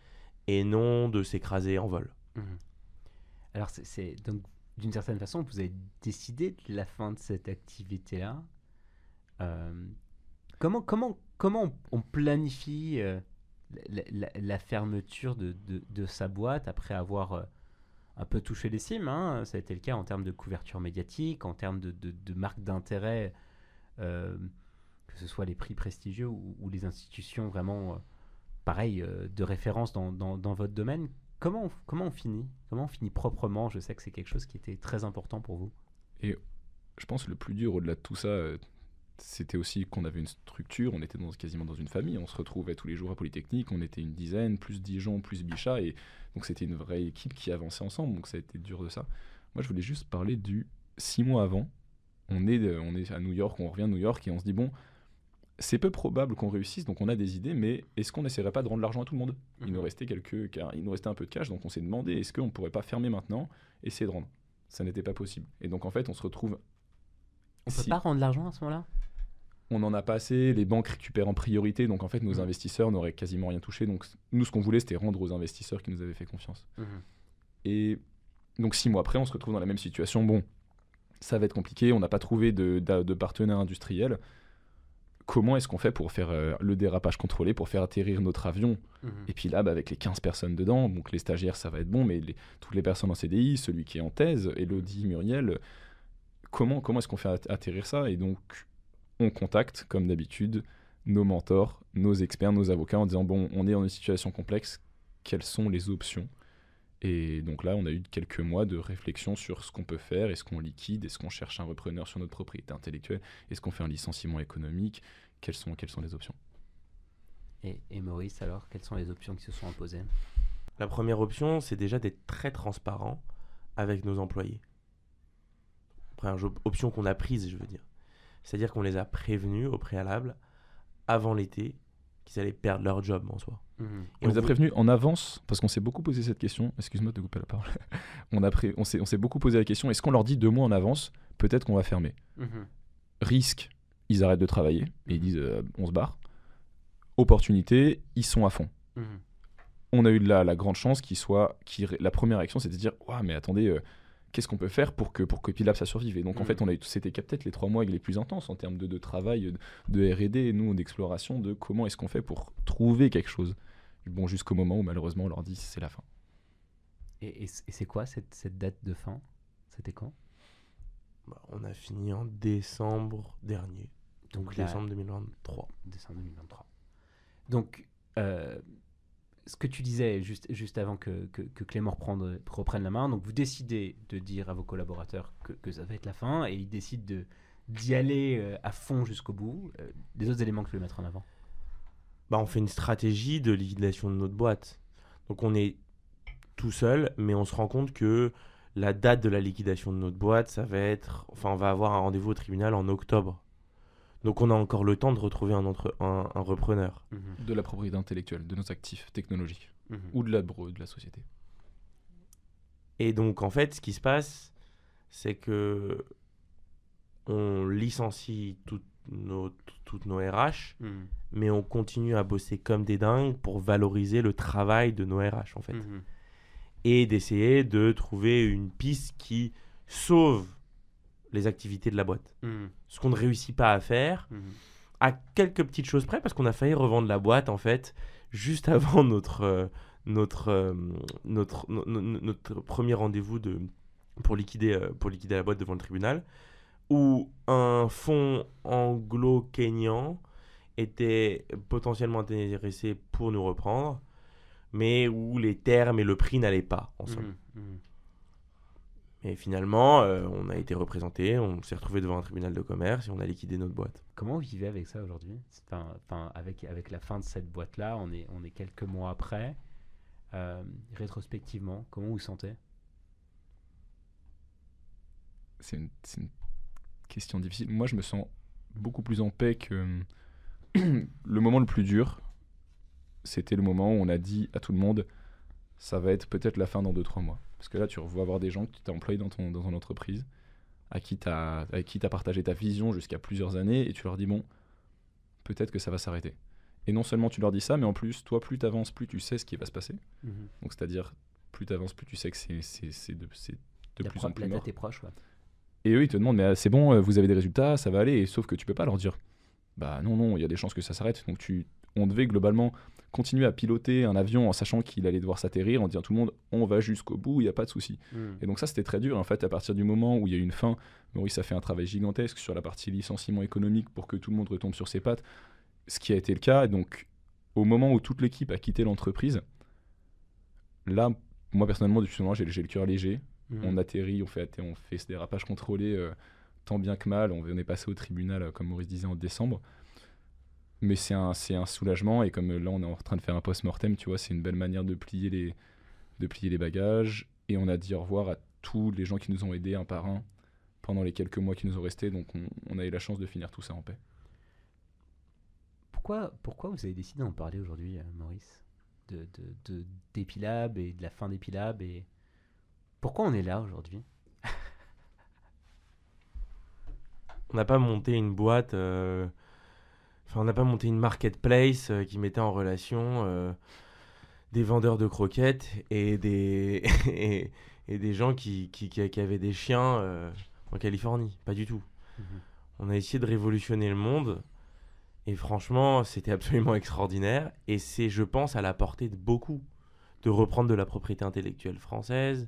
et non de s'écraser en vol. Mhm. Alors, c'est- donc d'une certaine façon, vous avez décidé de la fin de cette activité-là. Euh, comment, comment, comment on, planifie euh, la, fermeture de, de- sa boîte après avoir euh, un peu touché les cimes hein? Ça a été le cas en termes de couverture médiatique, en termes de, de, marque d'intérêt, ce soit les prix prestigieux ou, les institutions vraiment, euh, pareil, euh, de référence dans, dans, votre domaine. Comment on, comment on finit Comment on finit proprement? Je sais que c'est quelque chose qui était très important pour vous. je pense que le plus dur au-delà de tout ça, euh, c'était aussi qu'on avait une structure, on était dans, quasiment dans une famille, on se retrouvait tous les jours à Polytechnique, on était une dizaine, plus Dijon, plus Bichat, et donc c'était une vraie équipe qui avançait ensemble, donc ça a été dur de ça. Moi je voulais juste parler du six mois avant, on est, de- on est à New York, on revient à New York et on se dit bon, c'est peu probable qu'on réussisse, donc on a des idées, mais est-ce qu'on n'essaierait pas de rendre l'argent à tout le monde? Il nous Mhm. restait quelques, car il nous restait un peu de cash, donc on s'est demandé est-ce qu'on pourrait pas fermer maintenant, essayer de rendre? Ça n'était pas possible. Et donc en fait on se retrouve On peut Si. pas rendre l'argent à ce moment-là? On n'en a pas assez, les banques récupèrent en priorité, donc en fait nos Mhm. investisseurs n'auraient quasiment rien touché. Donc nous ce qu'on voulait c'était rendre aux investisseurs qui nous avaient fait confiance. Et donc six mois après on se retrouve dans la même situation. Bon, ça va être compliqué, on n'a pas trouvé de, de, de partenaire industriel. Comment est-ce qu'on fait pour faire euh, le dérapage contrôlé, pour faire atterrir notre avion Et puis là, bah, avec les 15 personnes dedans, donc les stagiaires, ça va être bon, mais les- toutes les personnes en CDI, celui qui est en thèse, Elodie, Muriel, comment, comment est-ce qu'on fait at- atterrir ça Et donc, on contacte, comme d'habitude, nos mentors, nos experts, nos avocats, en disant, bon, on est dans une situation complexe, quelles sont les options Et donc là, on a eu quelques mois de réflexion sur ce qu'on peut faire, est-ce qu'on liquide, est-ce qu'on cherche un repreneur sur notre propriété intellectuelle, est-ce qu'on fait un licenciement économique, quelles sont, quelles sont les options? Et, et Maurice, alors, quelles sont les options qui se sont imposées? La première option, c'est déjà d'être très transparent avec nos employés. Première option qu'on a prise, je veux dire. C'est-à-dire qu'on les a prévenus au préalable, avant l'été, qu'ils allaient perdre leur job en soi. Mhm. On, les a prévenus en avance parce qu'on s'est beaucoup posé cette question. Excuse-moi de couper la parole. on, a on s'est beaucoup posé la question est-ce qu'on leur dit deux mois en avance Peut-être qu'on va fermer. Mhm. Risque ils arrêtent de travailler et ils disent euh, on se barre. Opportunité ils sont à fond. Mhm. On a eu la, la grande chance qu'ils soient. Qu la première action, c'était de dire mais attendez, euh, qu'est-ce qu'on peut faire pour que, pour que Pilab ça survive? Et donc, en fait, on a c'était peut-être les trois mois les plus intenses en termes de, de travail, de R&D, nous, d'exploration, de comment est-ce qu'on fait pour trouver quelque chose. Bon, jusqu'au moment où, malheureusement, on leur dit c'est la fin. Et, et c'est quoi cette, cette, date de fin? C'était quand? Bah, On a fini en décembre dernier. Donc, décembre 2023. Décembre 2023. Donc, euh, ce que tu disais juste, juste avant que, que, Clément reprenne, reprenne, la main, donc vous décidez de dire à vos collaborateurs que, que ça va être la fin et ils décident de, d'y aller euh, à fond jusqu'au bout. Euh, des autres éléments que tu veux mettre en avant? Bah, On fait une stratégie de liquidation de notre boîte. Donc on est tout seul, mais on se rend compte que la date de la liquidation de notre boîte, ça va être. Enfin, on va avoir un rendez-vous au tribunal en octobre. Donc on a encore le temps de retrouver un, entre, un, repreneur. Mhm. De la propriété intellectuelle, de nos actifs technologiques mhm. ou de la, de la société. Et donc en fait, ce qui se passe, c'est que on licencie toutes nos, toutes nos RH, mhm. mais on continue à bosser comme des dingues pour valoriser le travail de nos RH en fait. Et d'essayer de trouver une piste qui sauve les activités de la boîte. Hmm. Ce qu'on ne réussit pas à faire, hmm. à quelques petites choses près, parce qu'on a failli revendre la boîte, en fait, juste avant notre, euh, notre, euh, notre, notre premier rendez-vous de, pour, liquider, euh, pour liquider la boîte devant le tribunal, où un fonds anglo-kényan était potentiellement intéressé pour nous reprendre, mais où les termes et le prix n'allaient pas ensemble. Hmm. Et finalement, euh, on a été représenté, on s'est retrouvé devant un tribunal de commerce et on a liquidé notre boîte. Comment vous vivez avec ça aujourd'hui? Enfin, avec, avec la fin de cette boîte-là, on est, on est quelques mois après. Euh, rétrospectivement, comment vous vous sentez? C'est une, une, question difficile. Moi, je me sens beaucoup plus en paix que le moment le plus dur. C'était le moment où on a dit à tout le monde, ça va être peut-être la fin dans 2-3 mois. Parce que là, tu vas avoir des gens que tu as employés dans ton, dans ton entreprise, à qui tu as, as partagé ta vision jusqu'à plusieurs années, et tu leur dis, bon, peut-être que ça va s'arrêter. Et non seulement tu leur dis ça, mais en plus, toi, plus tu avances, plus tu sais ce qui va se passer. Mhm. Donc, c'est-à-dire, plus tu avances, plus tu sais que c'est de, de plus en plus mort. tes proches, Et eux, ils te demandent, mais ah, c'est bon, euh, vous avez des résultats, ça va aller, et sauf que tu peux pas leur dire, bah non, non, il y a des chances que ça s'arrête. Donc, tu, on devait globalement continuer à piloter un avion en sachant qu'il allait devoir s'atterrir, en disant à tout le monde on va jusqu'au bout, il n'y a pas de souci. Hmm. Et donc ça c'était très dur. En fait, à partir du moment où il y a eu une fin, Maurice a fait un travail gigantesque sur la partie licenciement économique pour que tout le monde retombe sur ses pattes, ce qui a été le cas. Et donc au moment où toute l'équipe a quitté l'entreprise, là, moi personnellement, depuis ce moment, j'ai le cœur léger. Hmm. On atterrit, on fait, on fait ce dérapage contrôlé euh, tant bien que mal. On, on est passé au tribunal, euh, comme Maurice disait, en décembre mais c'est un, un soulagement et comme là on est en train de faire un post-mortem, tu vois, c'est une belle manière de plier, les, de plier les bagages et on a dit au revoir à tous les gens qui nous ont aidés un par un pendant les quelques mois qui nous ont restés, donc on, a eu la chance de finir tout ça en paix. Pourquoi, pourquoi vous avez décidé d'en parler aujourd'hui, euh, Maurice? De, de, et de la fin d'Epilab et pourquoi on est là aujourd'hui? On n'a pas monté une boîte euh, on n'a pas monté une marketplace euh, qui mettait en relation euh, des vendeurs de croquettes et des, et, des gens qui, qui, qui, avaient des chiens en Californie. Pas du tout. Mhm. On a essayé de révolutionner le monde. Et franchement, c'était absolument extraordinaire. Et c'est, je pense, à la portée de beaucoup de reprendre de la propriété intellectuelle française,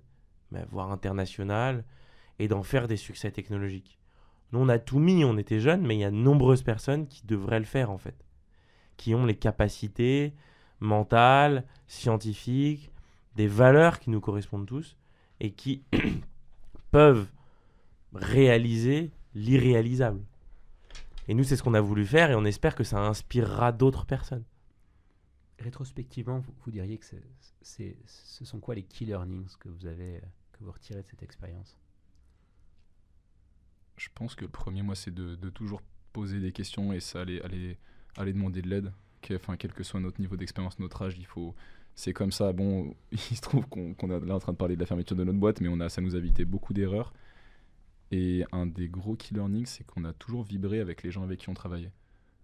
mais voire internationale, et d'en faire des succès technologiques. Nous, on a tout mis, on était jeunes, mais il y a de nombreuses personnes qui devraient le faire, en fait. Qui ont les capacités mentales, scientifiques, des valeurs qui nous correspondent tous, et qui peuvent réaliser l'irréalisable. Et nous, c'est ce qu'on a voulu faire, et on espère que ça inspirera d'autres personnes. Rétrospectivement, vous, diriez que ce sont quoi les key learnings que vous avez, que vous retirez de cette expérience je pense que le premier, moi, c'est de, toujours poser des questions et ça, aller, aller, aller demander de l'aide. enfin, quel que soit notre niveau d'expérience, notre âge, il faut. C'est comme ça. Bon, il se trouve qu'on est là en train de parler de la fermeture de notre boîte, mais on a, ça nous a évité beaucoup d'erreurs. Et un des gros key learnings, c'est qu'on a toujours vibré avec les gens avec qui on travaillait.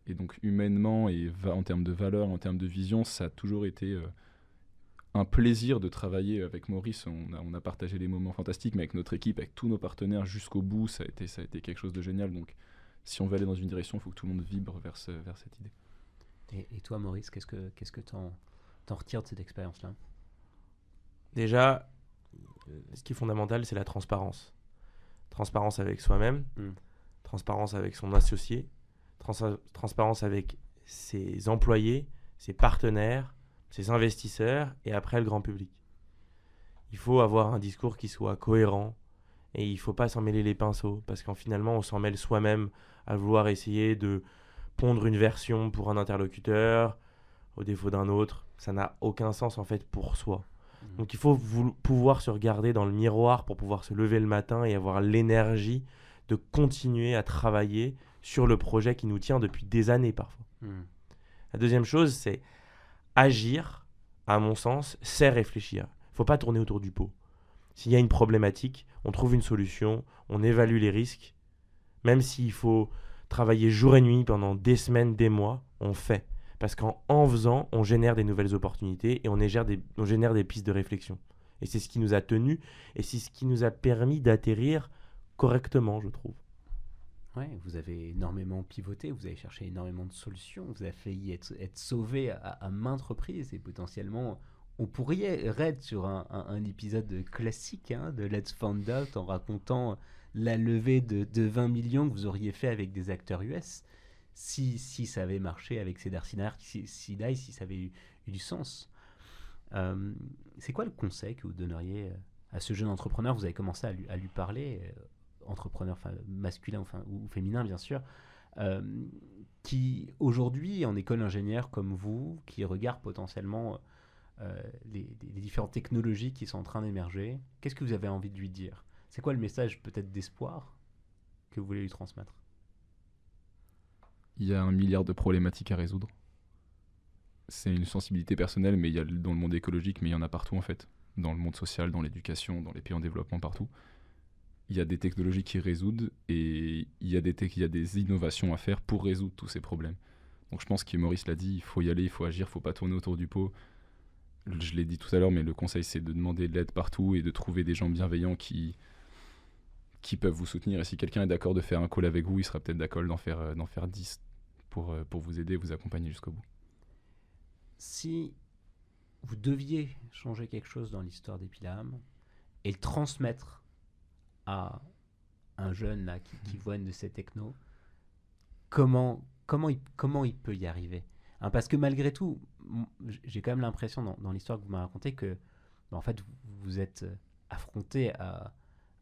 Et donc humainement et en termes de valeur, en termes de vision, ça a toujours été euh, un plaisir de travailler avec Maurice. On a, on a, partagé des moments fantastiques, mais avec notre équipe, avec tous nos partenaires jusqu'au bout, ça a, été, ça a été quelque chose de génial. Donc si on veut aller dans une direction, il faut que tout le monde vibre vers, vers cette idée. Et, toi, Maurice, qu'est-ce que qu'est-ce que t'en, en retires de cette expérience-là? Déjà, ce qui est fondamental, c'est la transparence. Transparence avec soi-même, hmm. transparence avec son associé, transparence avec ses employés, ses partenaires, ses investisseurs et après le grand public. Il faut avoir un discours qui soit cohérent et il ne faut pas s'en mêler les pinceaux parce qu'en finalement on s'en mêle soi-même à vouloir essayer de pondre une version pour un interlocuteur au défaut d'un autre. Ça n'a aucun sens en fait pour soi. Mmh. Donc il faut pouvoir se regarder dans le miroir pour pouvoir se lever le matin et avoir l'énergie de continuer à travailler sur le projet qui nous tient depuis des années parfois. Hmm. La deuxième chose, c'est agir, à mon sens, c'est réfléchir. Il faut pas tourner autour du pot. S'il y a une problématique, on trouve une solution, on évalue les risques. Même s'il faut travailler jour et nuit pendant des semaines, des mois, on fait. Parce qu'en en faisant, on génère des nouvelles opportunités et on on génère des pistes de réflexion. Et c'est ce qui nous a tenus et c'est ce qui nous a permis d'atterrir correctement, je trouve vous avez énormément pivoté, vous avez cherché énormément de solutions, vous avez failli être, sauvé à, maintes reprises et potentiellement on pourrait raid sur un, épisode classique hein, de Let's Find Out en racontant la levée de, 20 millions que vous auriez fait avec des acteurs US si, si ça avait marché avec Cedar Sinai, si, si, ça avait eu, du sens. Euh, c'est quoi le conseil que vous donneriez à ce jeune entrepreneur? Vous avez commencé à lui, à lui parler euh, entrepreneur masculin enfin, ou féminin bien sûr, euh, qui aujourd'hui en école ingénieur comme vous, qui regarde potentiellement euh, les, différentes technologies qui sont en train d'émerger, qu'est-ce que vous avez envie de lui dire? C'est quoi le message peut-être d'espoir que vous voulez lui transmettre? Il y a un milliard de problématiques à résoudre. C'est une sensibilité personnelle, mais il y a dans le monde écologique, mais il y en a partout en fait. Dans le monde social, dans l'éducation, dans les pays en développement, partout il y a des technologies qui résoudent et il y, a des il y a des innovations à faire pour résoudre tous ces problèmes. Donc je pense que Maurice l'a dit, il faut y aller, il faut agir, il faut pas tourner autour du pot. Je l'ai dit tout à l'heure, mais le conseil c'est de demander de l'aide partout et de trouver des gens bienveillants qui, qui peuvent vous soutenir. Et si quelqu'un est d'accord de faire un call avec vous, il sera peut-être d'accord d'en faire, euh, d'en faire 10 pour, euh, pour vous aider, vous accompagner jusqu'au bout. Si vous deviez changer quelque chose dans l'histoire d'Epilam et le transmettre à un jeune là, qui, qui mm. voit une de ces technos, comment, comment, il, comment il peut y arriver? Hein, Parce que malgré tout, j'ai quand même l'impression dans, l'histoire que vous m'avez racontée que bah, en fait, vous êtes euh, affronté à,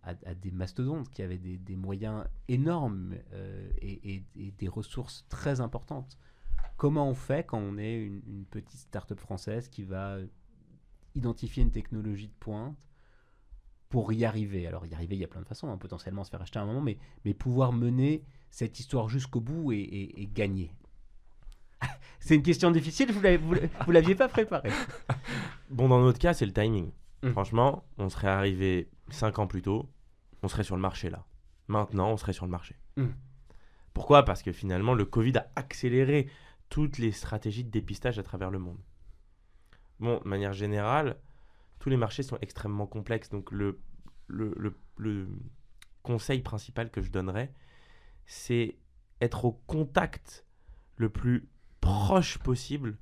à, des mastodontes qui avaient des, des moyens énormes euh, et, et, des ressources très importantes. Comment on fait quand on est une, une petite start-up française qui va identifier une technologie de pointe, pour y arriver. Alors y arriver, il y a plein de façons, hein, potentiellement se faire acheter à un moment, mais, mais pouvoir mener cette histoire jusqu'au bout et, gagner. c'est une question difficile, vous ne l'aviez pas préparé. Bon, dans notre cas, c'est le timing. Hum. Franchement, on serait arrivé 5 ans plus tôt, on serait sur le marché là. Maintenant, on serait sur le marché. Hum. Pourquoi? Parce que finalement, le Covid a accéléré toutes les stratégies de dépistage à travers le monde. Bon, de manière générale, tous les marchés sont extrêmement complexes. Donc le, le, conseil principal que je donnerais, c'est être au contact le plus proche possible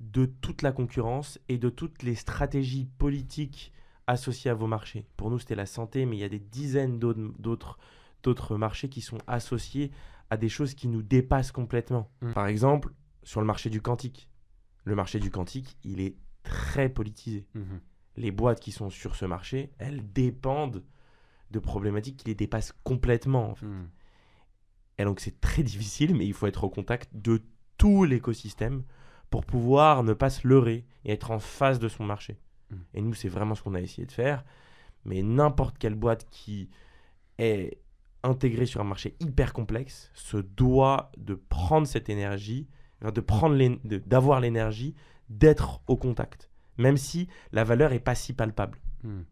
de toute la concurrence et de toutes les stratégies politiques associées à vos marchés. Pour nous, c'était la santé, mais il y a des dizaines d'autres d'autres marchés qui sont associés à des choses qui nous dépassent complètement. Mm. Par exemple, sur le marché du quantique. Le marché du quantique, il est très politisé. Mm-hmm les boîtes qui sont sur ce marché, elles dépendent de problématiques qui les dépassent complètement. Hmm. Et donc c'est très difficile, mais il faut être au contact de tout l'écosystème pour pouvoir ne pas se leurrer et être en face de son marché. Hmm. Et nous, c'est vraiment ce qu'on a essayé de faire. Mais n'importe quelle boîte qui est intégrée sur un marché hyper complexe se doit de prendre cette énergie, de prendre d'avoir l'énergie d'être au contact, même si la valeur est pas si palpable. Hmm.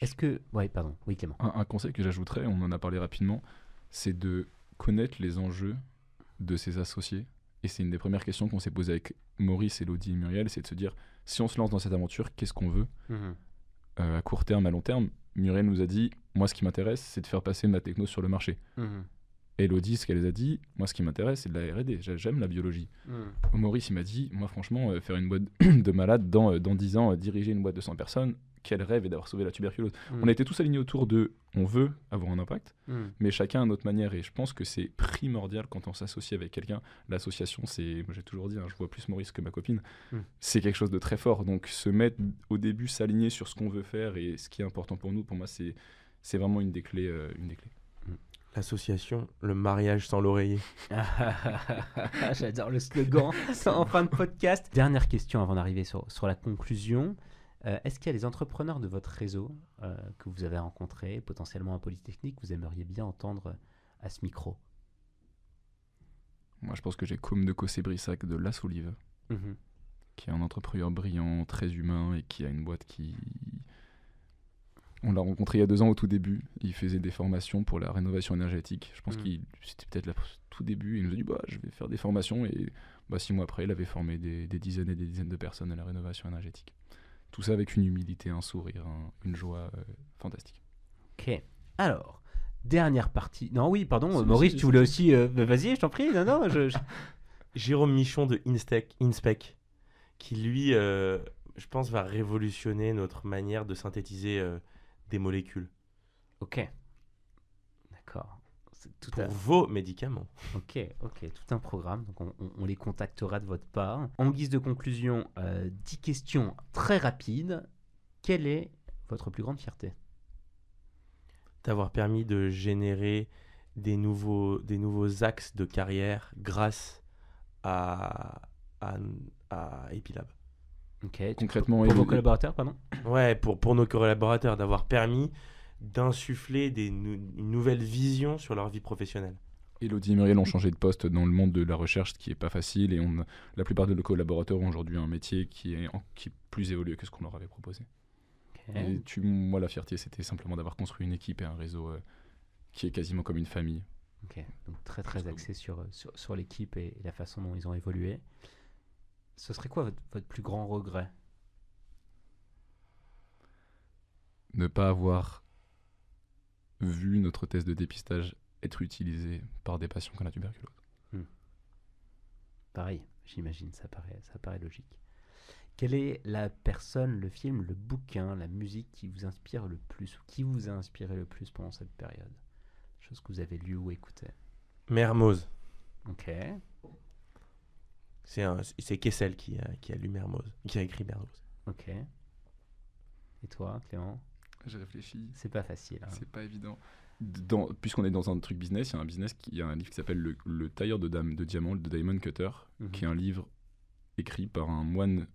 Est-ce que. Oui, pardon. Oui, Clément. Un, conseil que j'ajouterais, on en a parlé rapidement, c'est de connaître les enjeux de ses associés. Et c'est une des premières questions qu'on s'est posées avec Maurice, Elodie et Muriel, c'est de se dire si on se lance dans cette aventure, qu'est-ce qu'on veut? Mhm. euh, À court terme, à long terme, Muriel nous a dit moi, ce qui m'intéresse, c'est de faire passer ma techno sur le marché. Mhm. Elodie, ce qu'elle a dit, moi, ce qui m'intéresse, c'est de la RD. J'aime la biologie. Mhm. Maurice, il m'a dit moi, franchement, euh, faire une boîte de malade dans, euh, dans 10 ans, diriger une boîte de 100 personnes, quel rêve est d'avoir sauvé la tuberculose. Mm. On était tous alignés autour de on veut avoir un impact, mm. mais chacun à notre manière. Et je pense que c'est primordial quand on s'associe avec quelqu'un. L'association, c'est, moi j'ai toujours dit, hein, je vois plus Maurice que ma copine, mm. c'est quelque chose de très fort. Donc se mettre au début, s'aligner sur ce qu'on veut faire et ce qui est important pour nous, pour moi, c'est, c'est vraiment une des clés. Euh, une des clés. L'association, le mariage sans l'oreiller. J'adore le slogan en fin de podcast. Dernière question avant d'arriver sur, sur la conclusion. Euh, est-ce qu'il y a des entrepreneurs de votre réseau euh, que vous avez rencontrés, potentiellement à Polytechnique, que vous aimeriez bien entendre à ce micro? Moi, je pense que j'ai comme de Cossé-Brissac de La Solive, mhm. qui est un entrepreneur brillant, très humain et qui a une boîte qui. On l'a rencontré il y a deux ans au tout début. Il faisait des formations pour la rénovation énergétique. Je pense mhm. qu'il c'était peut-être le tout début. Il nous a dit bah, je vais faire des formations. Et bah, six mois après, il avait formé des dizaines et des dizaines de personnes à la rénovation énergétique. Tout ça avec une humilité, un sourire, une joie euh, fantastique. Ok. Alors, dernière partie. Non, oui, pardon, Maurice, tu voulais aussi. Euh, bah, vas-y, je t'en prie. Non, non. Je, Jérôme Michon de Inspec, Inspec qui lui, euh, je pense, va révolutionner notre manière de synthétiser des molécules. Ok. D'accord pour vos médicaments. Ok, ok, tout un programme. Donc on, les contactera de votre part. En guise de conclusion, euh, 10 questions très rapides. Quelle est votre plus grande fierté? D'avoir permis de générer des nouveaux, des nouveaux axes de carrière grâce à, à, à Epilab. Ok, concrètement. Pour, vos collaborateurs, pardon Ouais, pour, pour nos collaborateurs, d'avoir permis d'insuffler une nouvelle vision sur leur vie professionnelle. Elodie et Muriel ont changé de poste dans le monde de la recherche, ce qui n'est pas facile, et on, la plupart de nos collaborateurs ont aujourd'hui un métier qui est, qui est plus évolué que ce qu'on leur avait proposé. Et tu, moi, la fierté, c'était simplement d'avoir construit une équipe et un réseau euh, qui est quasiment comme une famille. Ok, donc très très axé sur, euh, sur, sur l'équipe et, la façon dont ils ont évolué. Ce serait quoi votre, votre plus grand regret? Ne pas avoir vu notre test de dépistage être utilisé par des patients qui ont la tuberculose. Hmm. Pareil, j'imagine, ça paraît, ça paraît logique. Quelle est la personne, le film, le bouquin, la musique qui vous inspire le plus ou qui vous a inspiré le plus pendant cette période? Chose que vous avez lu ou écouté Mermoz. Ok. C'est Kessel qui a, qui a lu Mermoz, qui a écrit Mermoz. Ok. Et toi, Clément? J'ai réfléchi. C'est pas facile. Hein. C'est pas évident. Puisqu'on est dans un truc business, il y a un business, il y a un livre qui s'appelle le, tailleur de, dame, de diamants de Diamond Cutter, mhm. qui est un livre écrit par un moine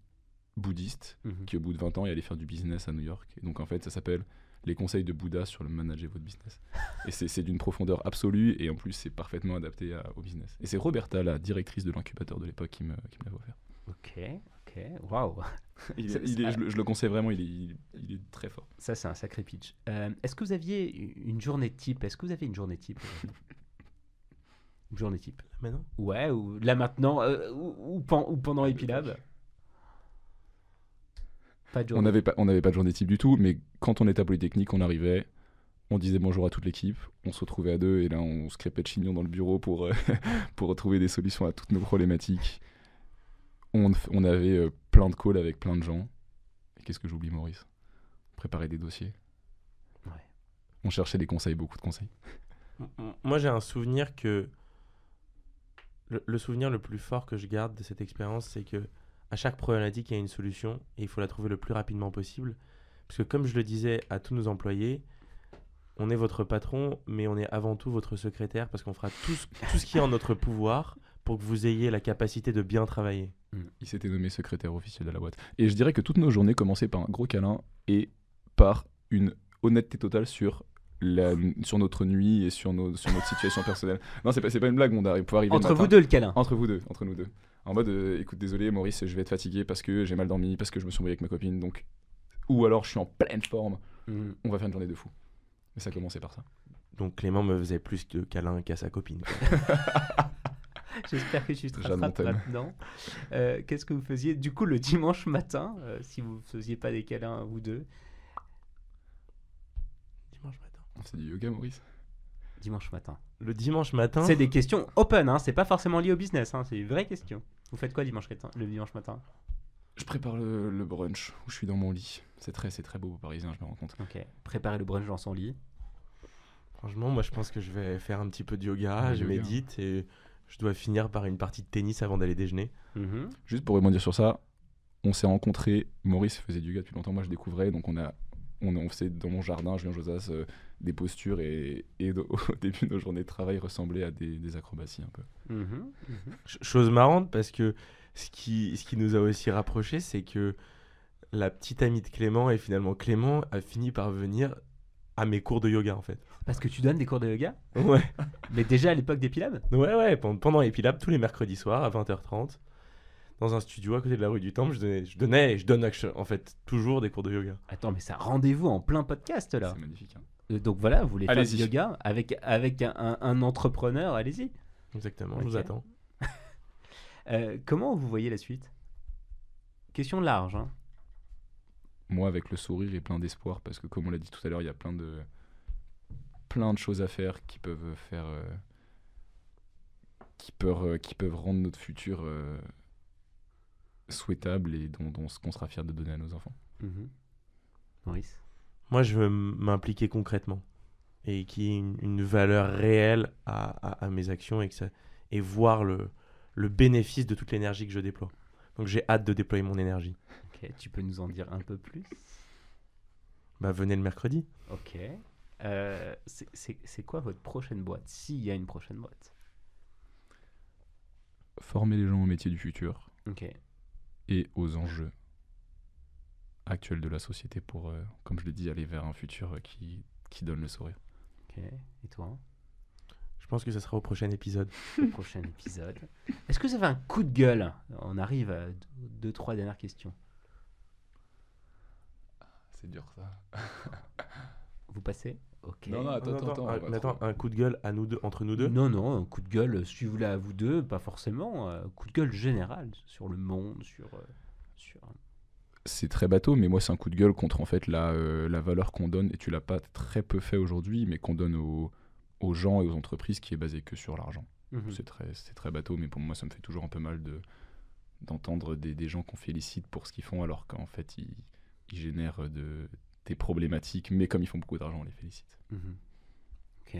bouddhiste mhm. qui au bout de 20 ans est allé faire du business à New York. Et donc en fait ça s'appelle les conseils de Bouddha sur le manager votre business. et c'est d'une profondeur absolue et en plus c'est parfaitement adapté au business. Et c'est Roberta, la directrice de l'incubateur de l'époque, qui me, qui me l'a offert. Ok, ok, waouh. je, le conseille vraiment, il est, il, est, très fort. Ça, c'est un sacré pitch. Euh, est-ce que vous aviez une journée type? Est-ce que vous avez une journée type? Une journée type Là maintenant? Ouais, ou là maintenant, euh, ou, ou, pendant Epilab Pas de journée. On n'avait pas, on pas de journée type du tout, mais quand on était à Polytechnique, on arrivait, on disait bonjour à toute l'équipe, on se retrouvait à deux et là on se crêpait de chignon dans le bureau pour, euh, pour trouver des solutions à toutes nos problématiques on, avait euh, plein de calls avec plein de gens. Et qu'est-ce que j'oublie, Maurice? Préparer des dossiers. On cherchait des conseils, beaucoup de conseils. Moi, j'ai un souvenir que. Le, souvenir le plus fort que je garde de cette expérience, c'est que à chaque problématique, il y a une solution et il faut la trouver le plus rapidement possible. Parce que, comme je le disais à tous nos employés, on est votre patron, mais on est avant tout votre secrétaire parce qu'on fera tout ce qui est en notre pouvoir pour que vous ayez la capacité de bien travailler. Mm. Il s'était nommé secrétaire officiel de la boîte. Et je dirais que toutes nos journées commençaient par un gros câlin et par une honnêteté totale sur la- sur notre nuit et sur, nos, sur notre situation personnelle. Non, c'est pas, c'est pas une blague, on arrive, peut arriver le Entre matin. vous deux, le câlin. Entre vous deux, entre nous deux. En mode, euh, écoute, désolé Maurice, je vais être fatigué parce que j'ai mal dormi, parce que je me suis embrouillé avec ma copine, donc... Ou alors je suis en pleine forme, Mhm. on va faire une journée de fou. Mais ça a commencé par ça. Donc Clément me faisait plus de câlins qu'à sa copine. J'espère que tu te on rattrapes là-dedans. Euh, Qu'est-ce que vous faisiez du coup le dimanche matin, euh, si vous faisiez pas des câlins vous deux? Dimanche matin. C'est du yoga Maurice? Dimanche matin. Le dimanche matin, C'est des questions open, hein, c'est pas forcément lié au business, hein, c'est une vraie question. Vous faites quoi dimanche matin, le dimanche matin Je prépare le, le brunch où je suis dans mon lit. C'est très, c'est très beau aux Parisiens, je me rends compte. Ok. Préparer le brunch dans son lit. franchement, moi je pense que je vais faire un petit peu de yoga, Ouais, je yoga. médite et je dois finir par une partie de tennis avant d'aller déjeuner. Mhm. Juste pour rebondir sur ça, on s'est rencontrés. Maurice faisait du yoga depuis longtemps, moi je découvrais. Donc on a, on, a- on faisait dans mon jardin, Julien Josas, euh, des postures et, et au au début nos journées de travail ressemblaient à des, des acrobaties un peu. Mhm. Mhm. Ch- Chose marrante parce que ce qui, ce qui nous a aussi rapprochés, c'est que la petite amie de Clément et finalement Clément a fini par venir à mes cours de yoga en fait. Parce que tu donnes des cours de yoga? Ouais, Mais déjà à l'époque d'Epilab ouais, ouais. Pendant, pendant Epilab, tous les mercredis soirs à 20h30, dans un studio à côté de la rue du Temple, je donnais, je donnais et je donne en fait toujours des cours de yoga. Attends, mais c'est un rendez-vous en plein podcast là. C'est magnifique. hein. Euh, Donc voilà, vous voulez faire du Allez-y. yoga avec, avec un, entrepreneur, allez-y. Exactement, je vous attends. Euh, comment vous voyez la suite? Question large. Hein. Moi avec le sourire et plein d'espoir parce que comme on l'a dit tout à l'heure, il y a plein de, plein de choses à faire qui peuvent faire, euh, qui peuvent, euh, qui peuvent rendre notre futur euh, souhaitable et dont, dont qu'on sera fier de donner à nos enfants. Mhm. Maurice Moi, je veux m'impliquer concrètement et qu'il y ait une, une valeur réelle à, à- à mes actions et, que ça, et voir le, le bénéfice de toute l'énergie que je déploie. Donc j'ai hâte de déployer mon énergie. Ok, tu peux nous en dire un peu plus? Bah venez le mercredi. Ok. Euh, c'est- c'est c'est quoi votre prochaine boîte S'il y a une prochaine boîte? Former les gens au métier du futur Ok. Et aux enjeux actuels de la société pour, euh, comme je l'ai dit, aller vers un futur euh, qui, qui donne le sourire. Ok. Et toi Je pense que ça sera au prochain épisode. Le prochain épisode. Est-ce que vous avez un coup de gueule? On arrive à deux, deux, trois dernières questions. C'est dur ça. Vous passez? Ok. Non, non, attends, Non, attends, attends. un, mais attends, un coup de gueule à nous deux, entre nous deux? Non, non, un coup de gueule, si vous voulez, à vous deux, pas forcément. Un coup de gueule général sur le monde, sur. euh, sur... c'est très bateau, mais moi c'est un coup de gueule contre en fait la, euh, la valeur qu'on donne, et tu l'as pas très peu fait aujourd'hui, mais qu'on donne aux, aux gens et aux entreprises qui est basée que sur l'argent. Mhm. C'est très, c'est très bateau, mais pour moi ça me fait toujours un peu mal de d'entendre des, des gens qu'on félicite pour ce qu'ils font, alors qu'en fait ils, ils génèrent de, des problématiques, mais comme ils font beaucoup d'argent, on les félicite. Mhm. Ok.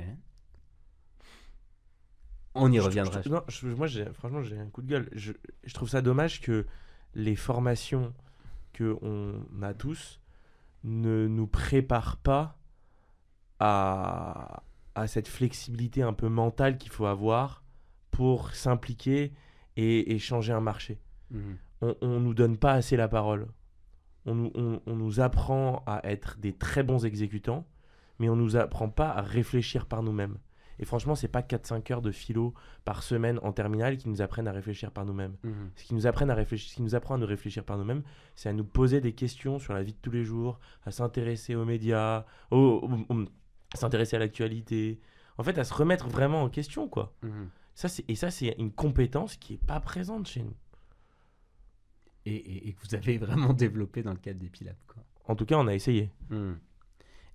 On y reviendra. je- non, je- moi, j'ai- franchement, j'ai un coup de gueule. Je, je trouve ça dommage que les formations que on a tous ne nous préparent pas à, à cette flexibilité un peu mentale qu'il faut avoir pour s'impliquer et, et changer un marché. Mhm. On, on nous donne pas assez la parole. On nous, on- on nous apprend à être des très bons exécutants, mais on nous apprend pas à réfléchir par nous-mêmes. Et franchement, c'est pas 4-5 heures de philo par semaine en terminale qui nous apprennent à réfléchir par nous-mêmes. Mhm. Ce qui nous apprend à réfléchir, ce qui nous apprend à nous réfléchir par nous-mêmes, c'est à nous poser des questions sur la vie de tous les jours, à s'intéresser aux médias, à s'intéresser à l'actualité. En fait, à se remettre vraiment en question, quoi. Mhm. Ça, c'est, et ça, c'est une compétence qui est pas présente chez nous. Et, et- et que vous avez vraiment développé dans le cadre des Pilab, quoi. En tout cas, on a essayé. Mhm.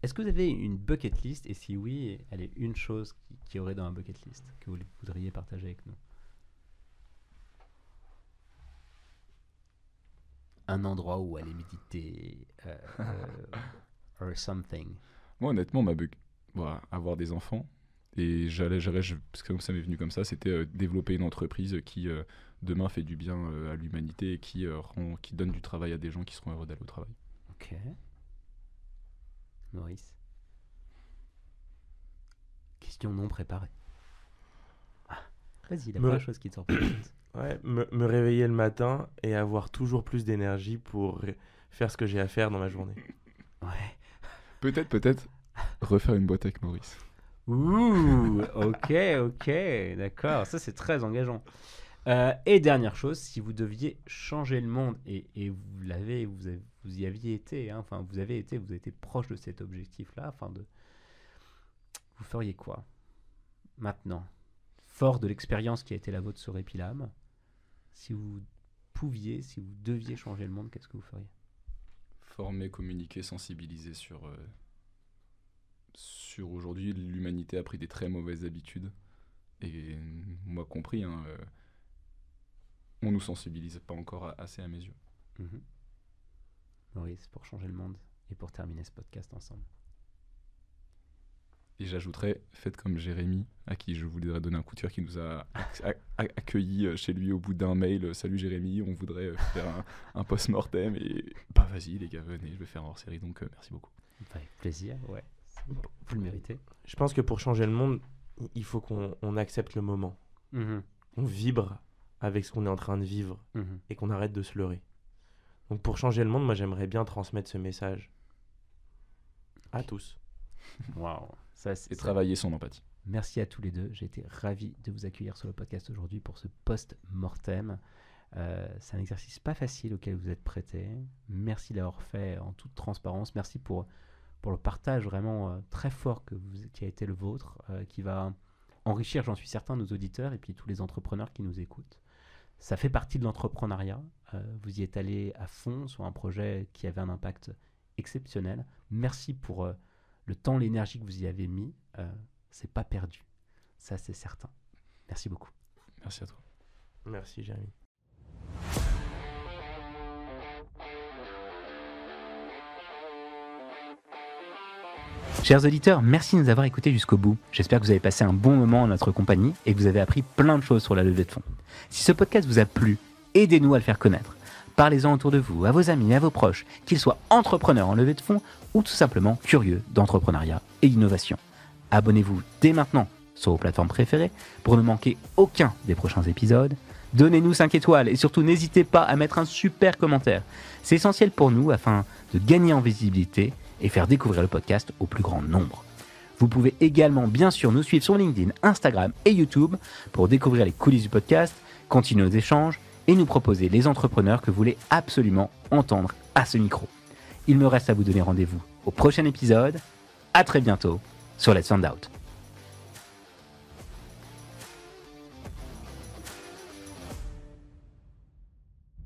Est-ce que vous avez une bucket list? Et si oui, elle est une chose qui, qui aurait dans la bucket list que vous voudriez partager avec nous? Un endroit où aller méditer, euh, euh, or something. Moi honnêtement, ma bug, voilà, avoir des enfants, et j'allais, j'allais, parce que comme ça m'est venu comme ça, c'était euh, développer une entreprise qui euh, demain fait du bien euh, à l'humanité et qui, euh, rend, qui donne du travail à des gens qui seront heureux d'aller au travail. Ok. Maurice Question non préparée. Ah, Vas-y, la Me- première chose qui te sort par la tête. Ouais, me, me réveiller le matin et avoir toujours plus d'énergie pour faire ce que j'ai à faire dans ma journée. Ouais. Peut-être, peut-être, Refaire une boîte avec Maurice. Ouh, ok, ok, d'accord. Ça, c'est très engageant. Euh, et dernière chose, si vous deviez changer le monde, et, vous l'avez, vous, y aviez été, hein, enfin, vous avez été, vous avez été proche de cet objectif-là, enfin, vous feriez quoi maintenant, fort de l'expérience qui a été la vôtre sur Epilam, si vous pouviez, si vous deviez changer le monde, qu'est-ce que vous feriez? Former, communiquer, sensibiliser sur, euh, sur aujourd'hui, l'humanité a pris des très mauvaises habitudes. Et moi compris, hein, euh, on nous sensibilise pas encore a- assez à mes yeux. Mhm. Maurice, pour changer le monde et pour terminer ce podcast ensemble. Et j'ajouterais, faites comme Jérémy, à qui je voudrais donner un coup de cœur, qui nous a ac- ac- ac- accueillis euh, chez lui au bout d'un mail. euh, Salut Jérémy, on voudrait euh, faire un, un post-mortem. Et bah vas-y les gars, venez, je vais faire un hors-série, donc euh, merci beaucoup. Avec plaisir, ouais. Vous le méritez. Je pense que pour changer le monde, il faut qu'on on accepte le moment. Mhm, On vibre avec ce qu'on est en train de vivre mhm. et qu'on arrête de se leurrer. Donc pour changer le monde, moi j'aimerais bien transmettre ce message à tous. Waouh. Ça, c'est Et travailler son empathie. Merci à tous les deux. J'ai été ravi de vous accueillir sur le podcast aujourd'hui pour ce post-mortem. Euh, c'est un exercice pas facile auquel vous êtes prêtés. Merci d'avoir fait en toute transparence. Merci pour, pour le partage vraiment euh, très fort que vous, qui a été le vôtre, euh, qui va enrichir, j'en suis certain, nos auditeurs et puis tous les entrepreneurs qui nous écoutent. Ça fait partie de l'entrepreneuriat. Euh, vous y êtes allé à fond sur un projet qui avait un impact exceptionnel. Merci pour euh, le temps, l'énergie que vous y avez mis. Euh, c'est pas perdu. Ça, c'est certain. Merci beaucoup. Merci à toi. Merci Jérémy. Chers auditeurs, merci de nous avoir écoutés jusqu'au bout. J'espère que vous avez passé un bon moment en notre compagnie et que vous avez appris plein de choses sur la levée de fonds. Si ce podcast vous a plu, aidez-nous à le faire connaître. Parlez-en autour de vous, à vos amis, à vos proches, qu'ils soient entrepreneurs en levée de fonds ou tout simplement curieux d'entrepreneuriat et d'innovation. Abonnez-vous dès maintenant sur vos plateformes préférées pour ne manquer aucun des prochains épisodes. Donnez-nous 5 étoiles et surtout n'hésitez pas à mettre un super commentaire. C'est essentiel pour nous afin de gagner en visibilité et faire découvrir le podcast au plus grand nombre. Vous pouvez également bien sûr nous suivre sur LinkedIn, Instagram et YouTube pour découvrir les coulisses du podcast, continuer nos échanges et nous proposer les entrepreneurs que vous voulez absolument entendre à ce micro. Il me reste à vous donner rendez-vous au prochain épisode. À très bientôt sur Let's Find Out.